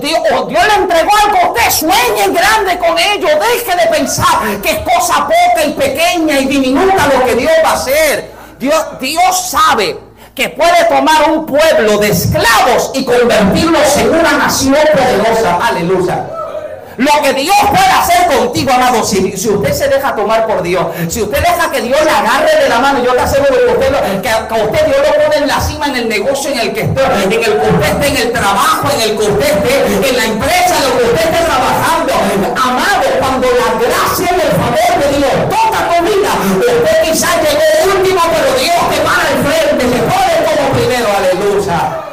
Dios, Dios, le entregó algo a usted. Sueñe grande con ello. Deje de pensar que es cosa poca y pequeña y diminuta lo que Dios va a hacer. Dios, sabe que puede tomar un pueblo de esclavos y convertirlos en una nación poderosa. Aleluya. Lo que Dios puede hacer contigo, amado, si, usted se deja tomar por Dios, si usted deja que Dios le agarre de la mano, yo te aseguro que usted, que, a usted Dios lo pone en la cima en el negocio en el que esté, en el que usted esté, en el trabajo, en el que usted esté, en la empresa, en lo que usted esté trabajando. Amado, cuando la gracia y el favor de Dios toca tu vida, usted quizás llegó último, pero Dios te para el frente, se pone como primero, aleluya.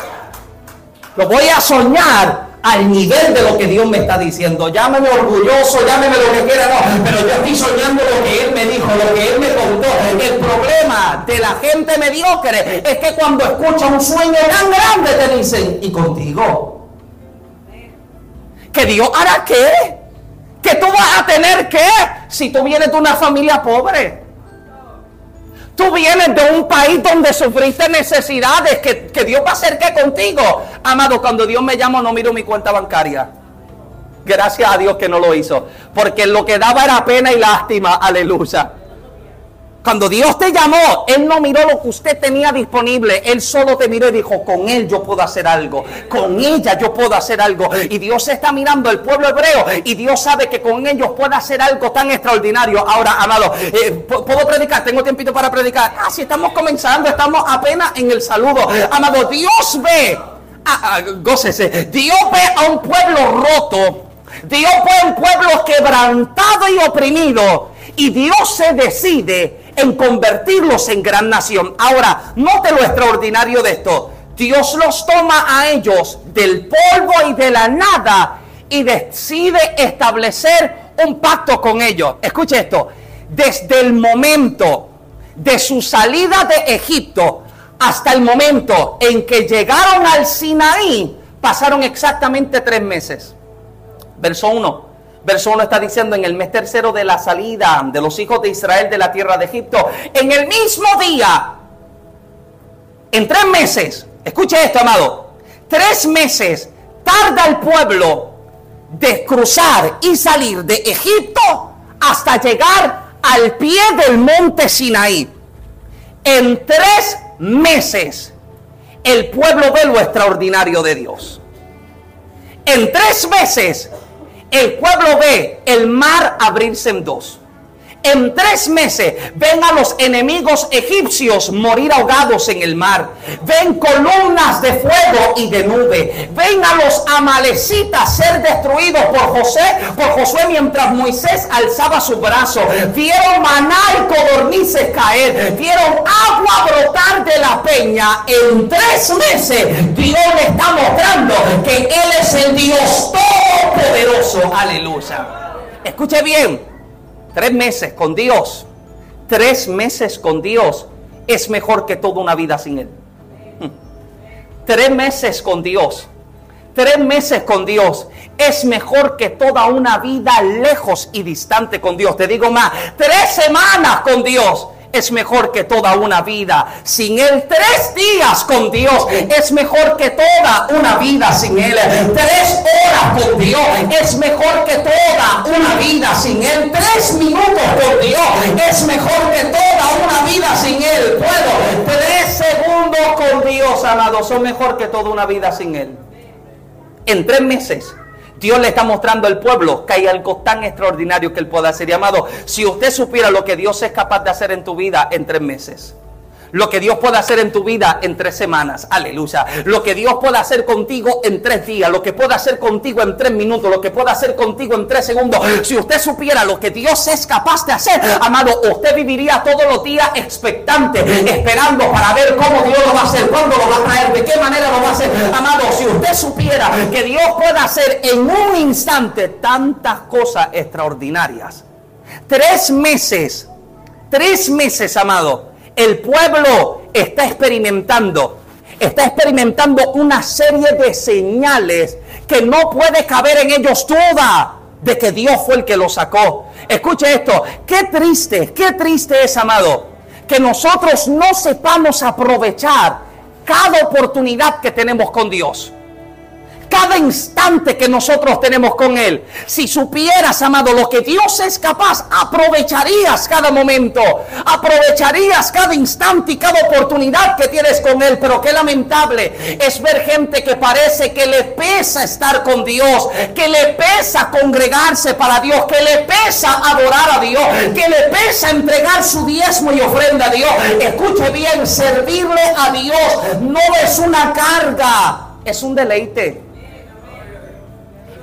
Lo voy a soñar al nivel de lo que Dios me está diciendo. Llámeme orgulloso, llámeme lo que quiera, no, pero yo estoy soñando lo que Él me dijo, lo que Él me contó. El problema de la gente mediocre es que cuando escucha un sueño tan grande te dicen, ¿y contigo? ¿Que Dios hará qué? ¿Que tú vas a tener qué? Si tú vienes de una familia pobre. Tú vienes de un país donde sufriste necesidades, que, que Dios va a hacer que contigo. Amado, cuando Dios me llama no miro mi cuenta bancaria. Gracias a Dios que no lo hizo. Porque lo que daba era pena y lástima. Aleluya. Cuando Dios te llamó, Él no miró lo que usted tenía disponible. Él solo te miró y dijo, con Él yo puedo hacer algo. Con ella yo puedo hacer algo. Y Dios está mirando al pueblo hebreo y Dios sabe que con ellos puede hacer algo tan extraordinario. Ahora, amado, eh, ¿puedo predicar? ¿Tengo tiempito para predicar? Ah, si estamos comenzando, estamos apenas en el saludo. Amado, Dios ve. Ah, ah, gócese. Dios ve a un pueblo roto. Dios ve a un pueblo quebrantado y oprimido. Y Dios se decide en convertirlos en gran nación. Ahora, note lo extraordinario de esto. Dios los toma a ellos del polvo y de la nada y decide establecer un pacto con ellos. Escuche esto. Desde el momento de su salida de Egipto hasta el momento en que llegaron al Sinaí, pasaron exactamente tres meses. Verso 1. Verso 1 está diciendo en el mes tercero de la salida de los hijos de Israel de la tierra de Egipto, en el mismo día, en tres meses, escuche esto, amado, tres meses tarda el pueblo de cruzar y salir de Egipto hasta llegar al pie del monte Sinaí. En tres meses el pueblo ve lo extraordinario de Dios. En tres meses el pueblo ve el mar abrirse en dos. En tres meses ven a los enemigos egipcios morir ahogados en el mar. Ven columnas de fuego y de nube. Ven a los amalecitas ser destruidos por José, por Josué mientras Moisés alzaba su brazo. Vieron maná y codornices caer. Vieron agua brotar de la peña. En tres meses Dios le está mostrando que Él es el Dios todopoderoso. Aleluya. Escuche bien. Tres meses con Dios, tres meses con Dios es mejor que toda una vida sin Él. (laughs) Tres meses con Dios, tres meses con Dios es mejor que toda una vida lejos y distante con Dios. Te digo más, tres semanas con Dios es mejor que toda una vida sin Él. Tres días con Dios es mejor que toda una vida sin Él. Tres horas con Dios es mejor que toda una vida sin Él. Tres minutos con Dios es mejor que toda una vida sin Él. Puedo. Tres segundos con Dios, amado, son mejor que toda una vida sin Él. En tres meses Dios le está mostrando al pueblo que hay algo tan extraordinario que Él puede hacer. llamado. si usted supiera lo que Dios es capaz de hacer en tu vida en tres meses lo que Dios puede hacer en tu vida en tres semanas. Aleluya. Lo que Dios puede hacer contigo en tres días. Lo que puede hacer contigo en tres minutos. Lo que puede hacer contigo en tres segundos. Si usted supiera lo que Dios es capaz de hacer, amado, usted viviría todos los días expectante, esperando para ver cómo Dios lo va a hacer, cuándo lo va a traer, de qué manera lo va a hacer. Amado, si usted supiera que Dios puede hacer en un instante tantas cosas extraordinarias. Tres meses. Tres meses, amado el pueblo está experimentando, está experimentando una serie de señales que no puede caber en ellos toda de que Dios fue el que lo sacó. Escuche esto, qué triste, qué triste es, amado, que nosotros no sepamos aprovechar cada oportunidad que tenemos con Dios cada instante que nosotros tenemos con Él. Si supieras, amado, lo que Dios es capaz, aprovecharías cada momento, aprovecharías cada instante y cada oportunidad que tienes con Él. Pero qué lamentable es ver gente que parece que le pesa estar con Dios, que le pesa congregarse para Dios, que le pesa adorar a Dios, que le pesa entregar su diezmo y ofrenda a Dios. Escuche bien, servirle a Dios no es una carga, es un deleite.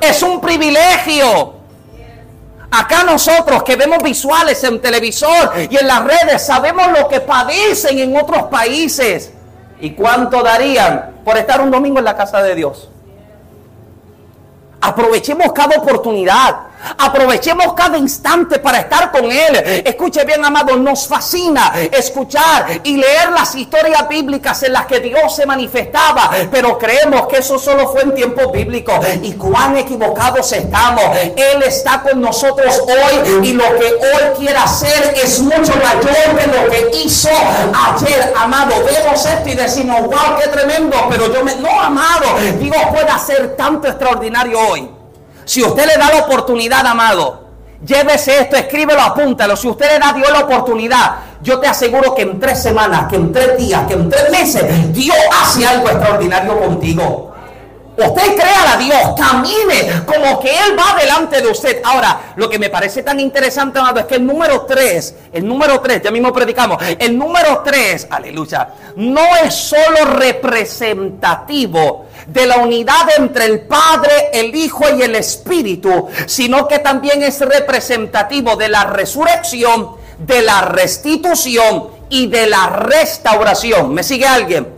Es un privilegio. Acá nosotros que vemos visuales en televisor y en las redes sabemos lo que padecen en otros países. ¿Y cuánto darían por estar un domingo en la casa de Dios? Aprovechemos cada oportunidad. Aprovechemos cada instante para estar con Él. Escuche bien, amado, nos fascina escuchar y leer las historias bíblicas en las que Dios se manifestaba, pero creemos que eso solo fue en tiempos bíblicos. Y cuán equivocados estamos. Él está con nosotros hoy y lo que hoy quiere hacer es mucho mayor de lo que hizo ayer, amado. Vemos esto y decimos, wow, qué tremendo, pero yo me... No, amado, Dios puede hacer tanto extraordinario hoy. Si usted le da la oportunidad, amado, llévese esto, escríbelo, apúntalo. Si usted le da Dios la oportunidad, yo te aseguro que en tres semanas, que en tres días, que en tres meses, Dios hace algo extraordinario contigo. Usted crea a Dios, camine como que Él va delante de usted. Ahora, lo que me parece tan interesante, amado, es que el número tres, el número tres, ya mismo predicamos, el número tres, aleluya, no es solo representativo de la unidad entre el Padre, el Hijo y el Espíritu, sino que también es representativo de la resurrección, de la restitución y de la restauración. ¿Me sigue alguien?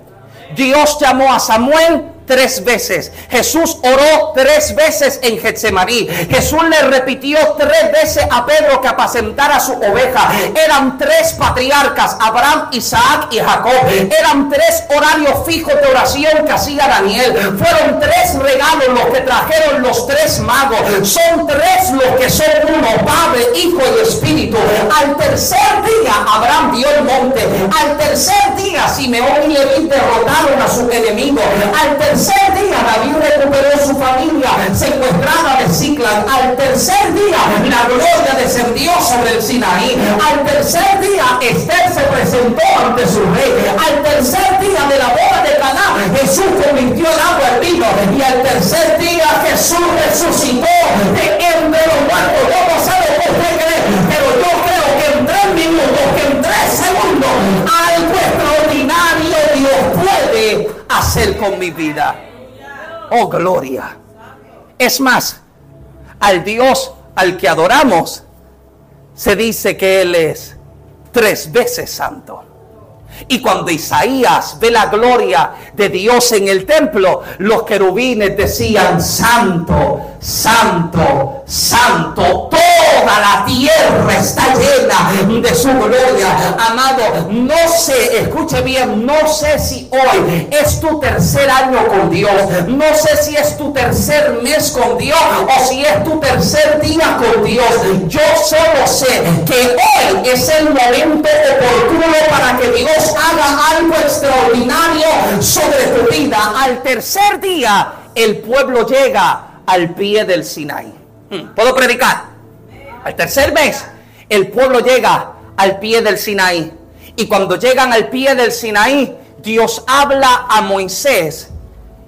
Dios llamó a Samuel tres veces. Jesús oró tres veces en Getsemaní. Jesús le repitió tres veces a Pedro que apacentara su oveja. Eran tres patriarcas, Abraham, Isaac y Jacob. Eran tres horarios fijos de oración que hacía Daniel. Fueron tres regalos los que trajeron los tres magos. Son tres los que son uno, Padre, Hijo y Espíritu. Al tercer día Abraham dio el monte. Al tercer día Simeón y Leví derrotaron a su enemigo. Al tercer tercer día David recuperó su familia secuestrada de Ciclan. Al tercer día la gloria descendió sobre el Sinaí. Al tercer día Esther se presentó ante su rey. Al tercer día de la boda de Caná Jesús convirtió el agua en vino. Y al tercer día Jesús resucitó de con mi vida. Oh, gloria. Es más, al Dios al que adoramos, se dice que Él es tres veces santo. Y cuando Isaías ve la gloria de Dios en el templo, los querubines decían, santo, santo, santo, toda la tierra está llena de su gloria. Amado, no sé, escuche bien, no sé si hoy es tu tercer año con Dios, no sé si es tu tercer mes con Dios o si es tu tercer día con Dios. Yo solo sé que hoy es el momento oportuno para que Dios haga algo extraordinario sobre tu vida. Al tercer día, el pueblo llega al pie del Sinai. Hmm, ¿Puedo predicar? Al tercer mes, el pueblo llega al pie del Sinaí. Y cuando llegan al pie del Sinaí, Dios habla a Moisés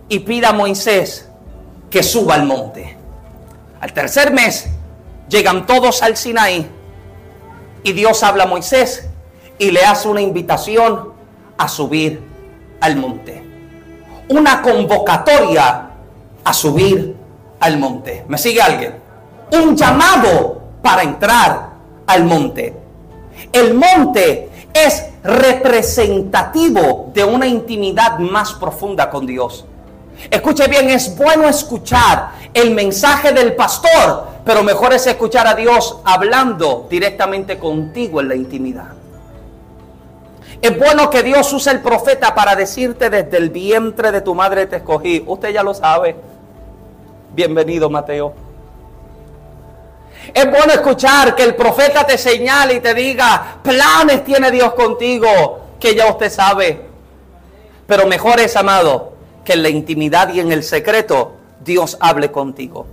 y pide a Moisés que suba al monte. Al tercer mes, llegan todos al Sinaí y Dios habla a Moisés y le hace una invitación a subir al monte. Una convocatoria a subir al monte. ¿Me sigue alguien? Un llamado para entrar al monte. El monte es representativo de una intimidad más profunda con Dios. Escuche bien, es bueno escuchar el mensaje del pastor, pero mejor es escuchar a Dios hablando directamente contigo en la intimidad. Es bueno que Dios use el profeta para decirte desde el vientre de tu madre te escogí. Usted ya lo sabe. Bienvenido, Mateo. Es bueno escuchar que el profeta te señale y te diga, planes tiene Dios contigo, que ya usted sabe. Pero mejor es, amado, que en la intimidad y en el secreto Dios hable contigo.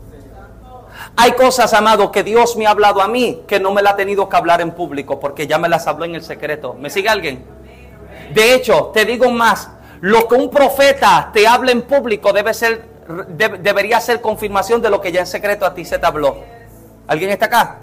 Hay cosas, amado, que Dios me ha hablado a mí que no me la ha tenido que hablar en público porque ya me las habló en el secreto. ¿Me sigue alguien? De hecho, te digo más, lo que un profeta te habla en público debe ser debería ser confirmación de lo que ya en secreto a ti se te habló. ¿Alguien está acá?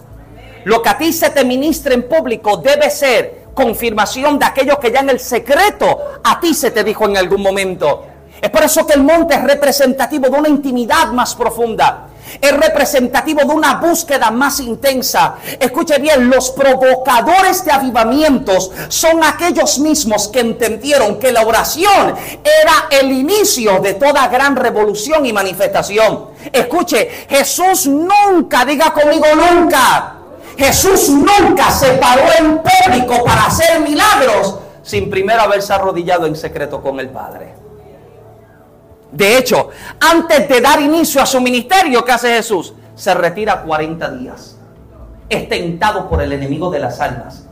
Lo que a ti se te ministra en público debe ser confirmación de aquello que ya en el secreto a ti se te dijo en algún momento. Es por eso que el monte es representativo de una intimidad más profunda es representativo de una búsqueda más intensa. Escuche bien, los provocadores de avivamientos son aquellos mismos que entendieron que la oración era el inicio de toda gran revolución y manifestación. Escuche, Jesús nunca, diga conmigo nunca. Jesús nunca se paró en público para hacer milagros sin primero haberse arrodillado en secreto con el Padre. De hecho, antes de dar inicio a su ministerio, ¿qué hace Jesús? Se retira 40 días. Es tentado por el enemigo de las almas.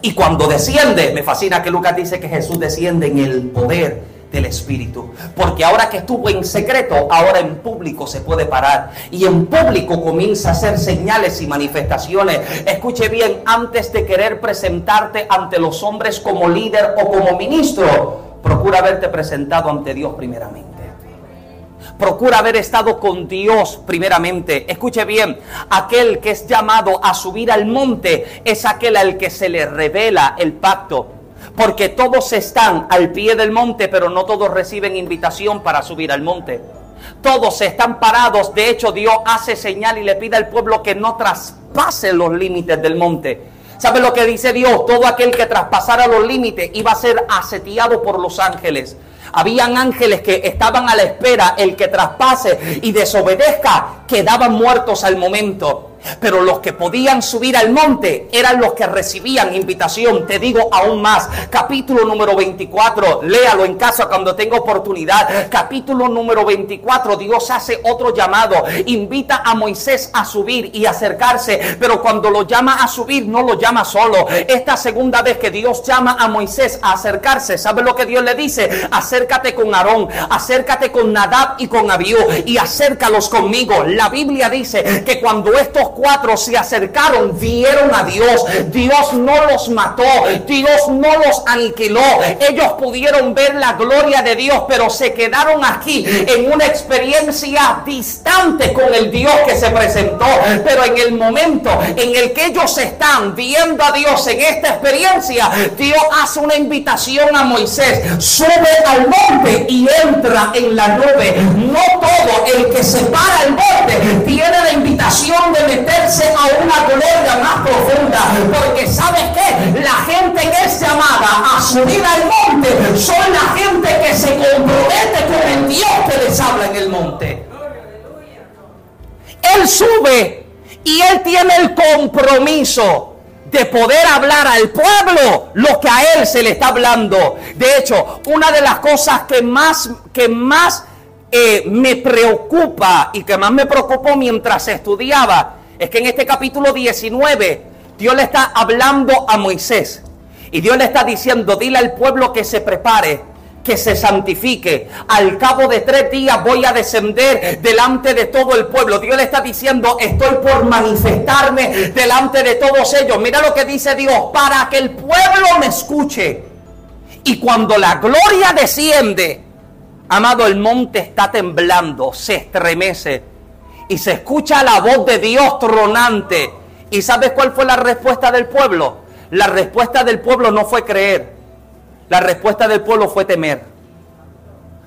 Y cuando desciende, me fascina que Lucas dice que Jesús desciende en el poder del Espíritu. Porque ahora que estuvo en secreto, ahora en público se puede parar. Y en público comienza a hacer señales y manifestaciones. Escuche bien, antes de querer presentarte ante los hombres como líder o como ministro, procura haberte presentado ante Dios primeramente. Procura haber estado con Dios primeramente. Escuche bien, aquel que es llamado a subir al monte es aquel al que se le revela el pacto porque todos están al pie del monte, pero no todos reciben invitación para subir al monte. Todos están parados. De hecho, Dios hace señal y le pide al pueblo que no traspase los límites del monte. ¿Sabe lo que dice Dios? Todo aquel que traspasara los límites iba a ser asetiado por los ángeles. Habían ángeles que estaban a la espera. El que traspase y desobedezca quedaban muertos al momento. Pero los que podían subir al monte eran los que recibían invitación. Te digo aún más. Capítulo número 24. Léalo en casa cuando tenga oportunidad. Capítulo número 24. Dios hace otro llamado. Invita a Moisés a subir y acercarse. Pero cuando lo llama a subir, no lo llama solo. Esta segunda vez que Dios llama a Moisés a acercarse, ¿sabe lo que Dios le dice? Acércate con Aarón, acércate con Nadab y con Abiú y acércalos conmigo. La Biblia dice que cuando estos cuatro se acercaron, vieron a Dios. Dios no los mató, Dios no los aniquiló. Ellos pudieron ver la gloria de Dios, pero se quedaron aquí en una experiencia distante con el Dios que se presentó. Pero en el momento en el que ellos están viendo a Dios en esta experiencia, Dios hace una invitación a Moisés. Sube al monte y entra en la nube. No todo el que se para al monte tiene la invitación de a una gloria más profunda. Porque sabes que la gente que es llamada a subir al monte son la gente que se compromete con el Dios que les habla en el monte. Él sube y él tiene el compromiso de poder hablar al pueblo lo que a él se le está hablando. De hecho, una de las cosas que más, que más eh, me preocupa y que más me preocupó mientras estudiaba es que en este capítulo 19 Dios le está hablando a Moisés y Dios le está diciendo, dile al pueblo que se prepare, que se santifique. Al cabo de tres días voy a descender delante de todo el pueblo. Dios le está diciendo, estoy por manifestarme delante de todos ellos. Mira lo que dice Dios, para que el pueblo me escuche. Y cuando la gloria desciende, amado, el monte está temblando, se estremece y se escucha la voz de Dios tronante. ¿Y sabes cuál fue la respuesta del pueblo? La respuesta del pueblo no fue creer. La respuesta del pueblo fue temer.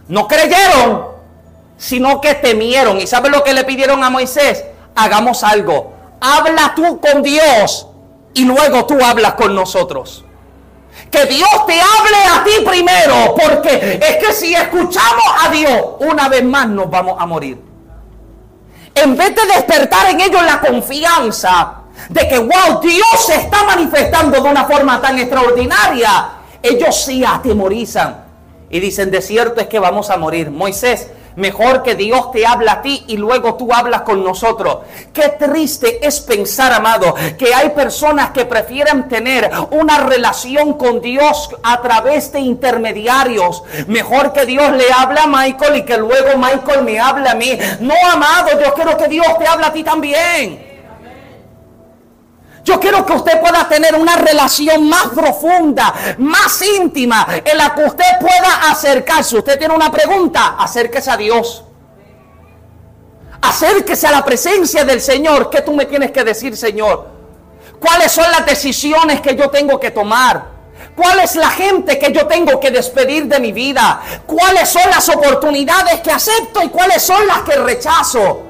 No creyeron, sino que temieron. ¿Y sabes lo que le pidieron a Moisés? Hagamos algo. Habla tú con Dios y luego tú hablas con nosotros. Que Dios te hable a ti primero, porque es que si escuchamos a Dios, una vez más nos vamos a morir en vez de despertar en ellos la confianza de que, wow, Dios se está manifestando de una forma tan extraordinaria, ellos sí atemorizan y dicen, de cierto es que vamos a morir. Moisés, Mejor que Dios te habla a ti y luego tú hablas con nosotros. Qué triste es pensar, amado, que hay personas que prefieren tener una relación con Dios a través de intermediarios. Mejor que Dios le habla a Michael y que luego Michael me habla a mí. No, amado, yo quiero que Dios te hable a ti también. Yo quiero que usted pueda tener una relación más profunda, más íntima, en la que usted pueda acercarse. Usted tiene una pregunta, acérquese a Dios. Acérquese a la presencia del Señor. ¿Qué tú me tienes que decir, Señor? ¿Cuáles son las decisiones que yo tengo que tomar? ¿Cuál es la gente que yo tengo que despedir de mi vida? ¿Cuáles son las oportunidades que acepto y cuáles son las que rechazo?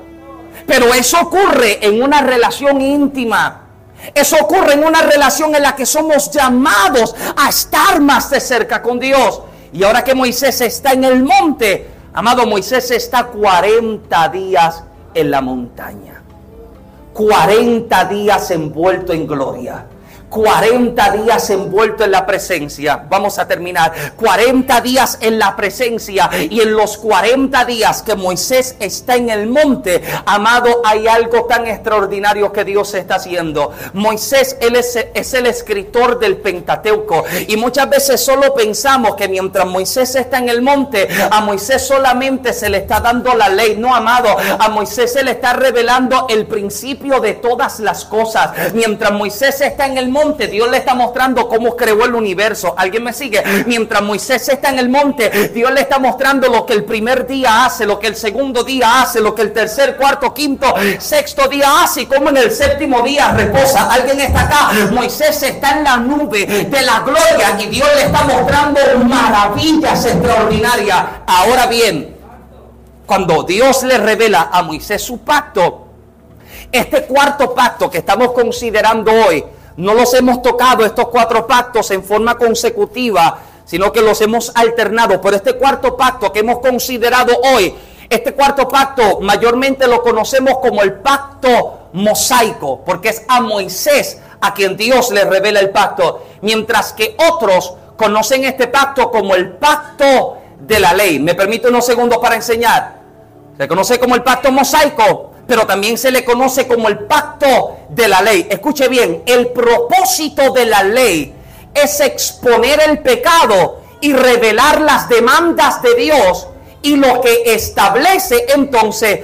Pero eso ocurre en una relación íntima. Eso ocurre en una relación en la que somos llamados a estar más de cerca con Dios. Y ahora que Moisés está en el monte, amado Moisés está 40 días en la montaña. 40 días envuelto en gloria. 40 días envuelto en la presencia. Vamos a terminar. 40 días en la presencia. Y en los 40 días que Moisés está en el monte, amado, hay algo tan extraordinario que Dios está haciendo. Moisés, él es, es el escritor del Pentateuco. Y muchas veces solo pensamos que mientras Moisés está en el monte, a Moisés solamente se le está dando la ley. No, amado, a Moisés se le está revelando el principio de todas las cosas. Mientras Moisés está en el monte, Dios le está mostrando cómo creó el universo. ¿Alguien me sigue? Mientras Moisés está en el monte, Dios le está mostrando lo que el primer día hace, lo que el segundo día hace, lo que el tercer, cuarto, quinto, sexto día hace y cómo en el séptimo día reposa. ¿Alguien está acá? Moisés está en la nube de la gloria y Dios le está mostrando maravillas extraordinarias. Ahora bien, cuando Dios le revela a Moisés su pacto, este cuarto pacto que estamos considerando hoy, no los hemos tocado estos cuatro pactos en forma consecutiva, sino que los hemos alternado. Pero este cuarto pacto que hemos considerado hoy, este cuarto pacto mayormente lo conocemos como el pacto mosaico, porque es a Moisés a quien Dios le revela el pacto, mientras que otros conocen este pacto como el pacto de la ley. Me permite unos segundos para enseñar. Se conoce como el pacto mosaico pero también se le conoce como el pacto de la ley. Escuche bien, el propósito de la ley es exponer el pecado y revelar las demandas de Dios y lo que establece entonces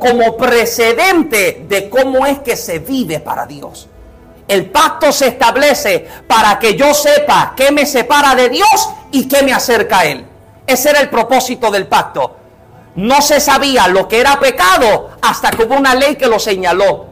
como precedente de cómo es que se vive para Dios. El pacto se establece para que yo sepa qué me separa de Dios y qué me acerca a Él. Ese era el propósito del pacto no se sabía lo que era pecado hasta que hubo una ley que lo señaló.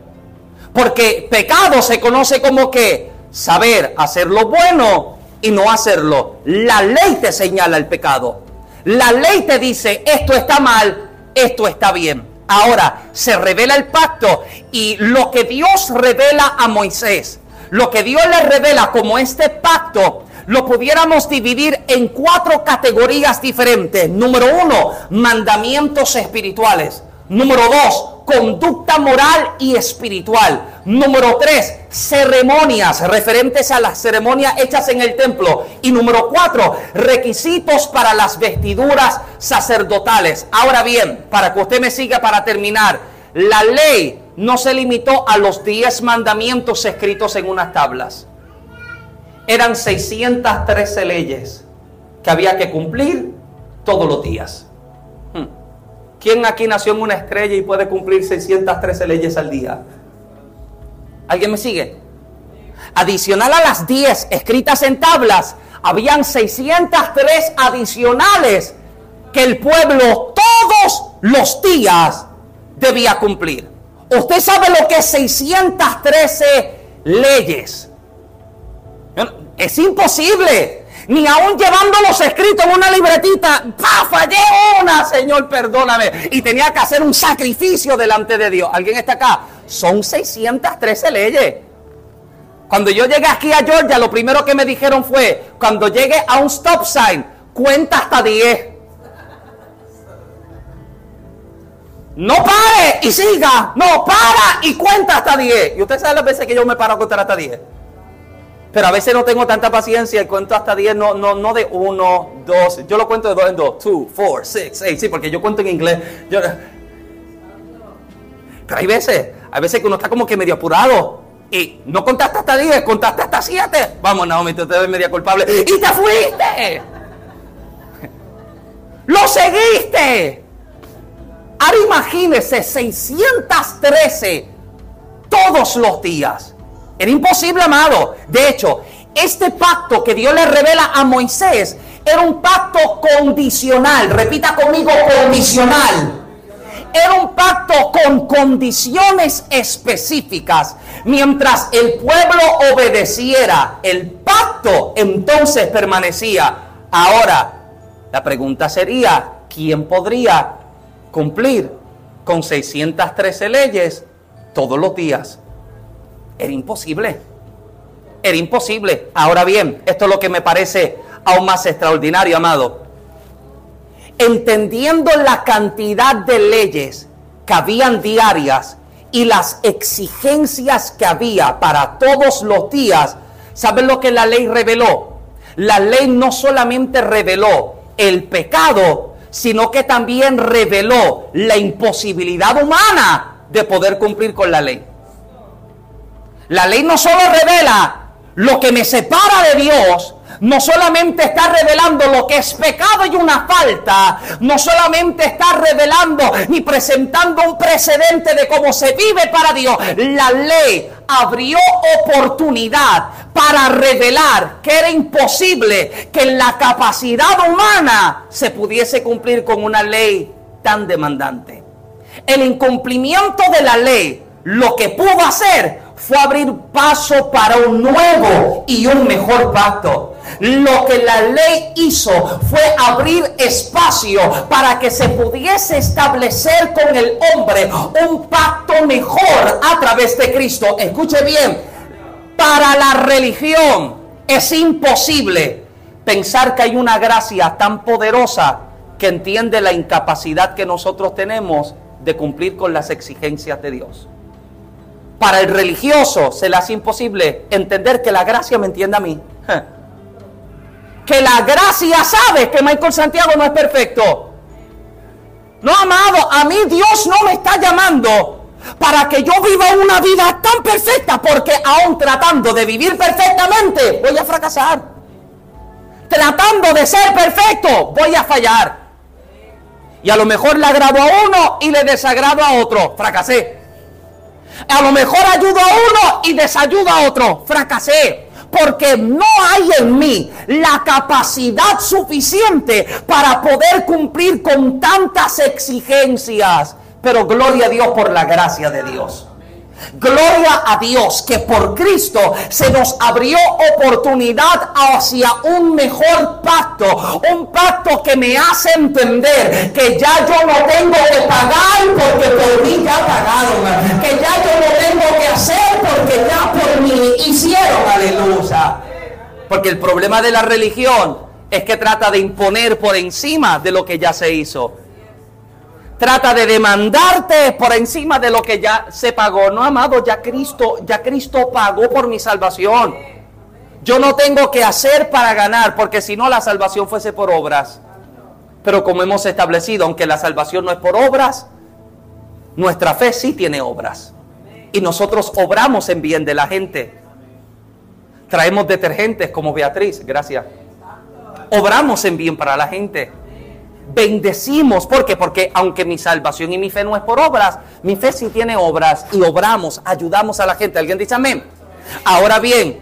Porque pecado se conoce como que saber hacer lo bueno y no hacerlo. La ley te señala el pecado. La ley te dice esto está mal, esto está bien. Ahora se revela el pacto y lo que Dios revela a Moisés, lo que Dios le revela como este pacto lo pudiéramos dividir en cuatro categorías diferentes. Número uno, mandamientos espirituales. Número dos, conducta moral y espiritual. Número tres, ceremonias referentes a las ceremonias hechas en el templo. Y número cuatro, requisitos para las vestiduras sacerdotales. Ahora bien, para que usted me siga para terminar, la ley no se limitó a los diez mandamientos escritos en unas tablas eran 613 leyes que había que cumplir todos los días. Hmm. ¿Quién aquí nació en una estrella y puede cumplir 613 leyes al día? ¿Alguien me sigue? Adicional a las 10 escritas en tablas, habían 603 adicionales que el pueblo todos los días debía cumplir. Usted sabe lo que es 613 leyes. Es imposible. Ni aún llevándolos escritos en una libretita. ¡Pah! Fallé una, Señor, perdóname. Y tenía que hacer un sacrificio delante de Dios. ¿Alguien está acá? Son 613 leyes. Cuando yo llegué aquí a Georgia, lo primero que me dijeron fue, cuando llegue a un stop sign, cuenta hasta 10. No pare y siga. No, para y cuenta hasta 10. Y usted sabe las veces que yo me paro a contar hasta 10. Pero a veces no tengo tanta paciencia y cuento hasta 10, no, no, no de 1, 2. Yo lo cuento de 2 en 2. 2, 4, 6, 8. Sí, porque yo cuento en inglés. pero hay veces, hay veces que uno está como que medio apurado. Y no contaste hasta 10, contaste hasta 7. Vamos, Naomi, te ves media culpable. Y te fuiste. (laughs) Lo seguiste. Ahora imagínese 613 todos los días. Era imposible, amado. De hecho, este pacto que Dios le revela a Moisés era un pacto condicional. Repita conmigo, condicional. Era un pacto con condiciones específicas. Mientras el pueblo obedeciera, el pacto entonces permanecía. Ahora, la pregunta sería, ¿quién podría cumplir con 613 leyes todos los días? Era imposible. Era imposible. Ahora bien, esto es lo que me parece aún más extraordinario, amado. Entendiendo la cantidad de leyes que habían diarias y las exigencias que había para todos los días, ¿saben lo que la ley reveló? La ley no solamente reveló el pecado, sino que también reveló la imposibilidad humana de poder cumplir con la ley. La ley no solo revela lo que me separa de Dios, no solamente está revelando lo que es pecado y una falta, no solamente está revelando ni presentando un precedente de cómo se vive para Dios, la ley abrió oportunidad para revelar que era imposible que en la capacidad humana se pudiese cumplir con una ley tan demandante. El incumplimiento de la ley lo que pudo hacer fue abrir paso para un nuevo y un mejor pacto. Lo que la ley hizo fue abrir espacio para que se pudiese establecer con el hombre un pacto mejor a través de Cristo. Escuche bien, para la religión es imposible pensar que hay una gracia tan poderosa que entiende la incapacidad que nosotros tenemos de cumplir con las exigencias de Dios. Para el religioso se le hace imposible entender que la gracia me entiende a mí. Que la gracia sabe que Michael Santiago no es perfecto. No, amado, a mí Dios no me está llamando para que yo viva una vida tan perfecta, porque aún tratando de vivir perfectamente, voy a fracasar. Tratando de ser perfecto, voy a fallar. Y a lo mejor le agrado a uno y le desagrado a otro, fracasé. A lo mejor ayudo a uno y desayudo a otro. Fracasé. Porque no hay en mí la capacidad suficiente para poder cumplir con tantas exigencias. Pero gloria a Dios por la gracia de Dios. Gloria a Dios que por Cristo se nos abrió oportunidad hacia un mejor pacto. Un pacto que me hace entender que ya yo no tengo que pagar porque por mí ya pagaron. Que ya yo no tengo que hacer porque ya por mí hicieron. Aleluya. Porque el problema de la religión es que trata de imponer por encima de lo que ya se hizo trata de demandarte por encima de lo que ya se pagó. No, amado, ya Cristo, ya Cristo pagó por mi salvación. Yo no tengo que hacer para ganar, porque si no la salvación fuese por obras. Pero como hemos establecido, aunque la salvación no es por obras, nuestra fe sí tiene obras. Y nosotros obramos en bien de la gente. Traemos detergentes como Beatriz, gracias. Obramos en bien para la gente bendecimos. ¿Por qué? Porque aunque mi salvación y mi fe no es por obras, mi fe sí tiene obras y obramos, ayudamos a la gente. ¿Alguien dice amén? Ahora bien,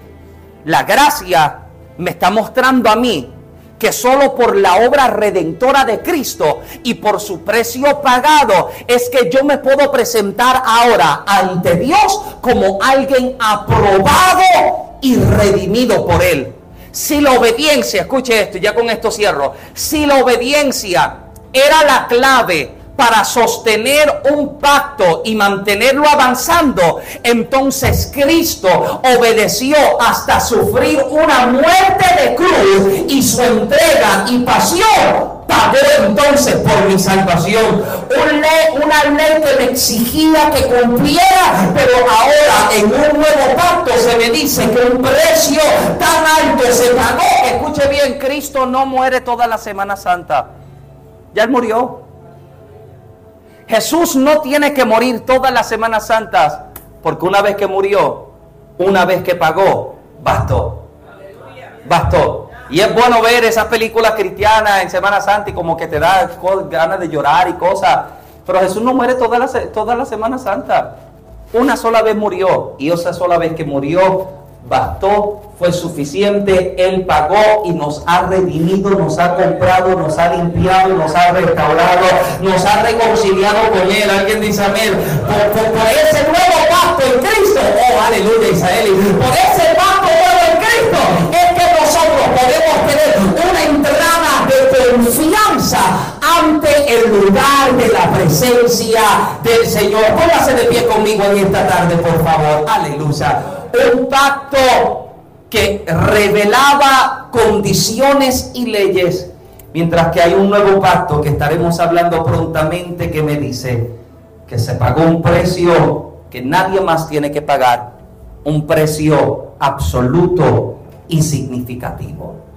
la gracia me está mostrando a mí que solo por la obra redentora de Cristo y por su precio pagado es que yo me puedo presentar ahora ante Dios como alguien aprobado y redimido por Él. Si la obediencia, escuche esto, ya con esto cierro, si la obediencia era la clave para sostener un pacto y mantenerlo avanzando, entonces Cristo obedeció hasta sufrir una muerte de cruz y su entrega y pasión pagó entonces por mi salvación. una ley que me exigía que cumpliera, pero ahora en un nuevo pacto se me dice que un precio tan alto se pagó. Escuche bien, Cristo no muere toda la Semana Santa. Ya él murió. Jesús no tiene que morir todas las Semanas Santas, porque una vez que murió, una vez que pagó, bastó. Bastó. Y es bueno ver esas películas cristianas en Semana Santa y como que te da ganas de llorar y cosas. Pero Jesús no muere toda la, toda la Semana Santa. Una sola vez murió y esa sola vez que murió bastó, fue suficiente. Él pagó y nos ha redimido, nos ha comprado, nos ha limpiado, nos ha restaurado, nos ha reconciliado con Él. Alguien dice amén. Por, por, ese nuevo pacto en Cristo. Oh, aleluya, Israel. Por ese pacto podemos tener una entrada de confianza ante el lugar de la presencia del Señor. Póngase de pie conmigo en esta tarde, por favor. Aleluya. Un pacto que revelaba condiciones y leyes, mientras que hay un nuevo pacto que estaremos hablando prontamente que me dice que se pagó un precio que nadie más tiene que pagar, un precio absoluto y significativo.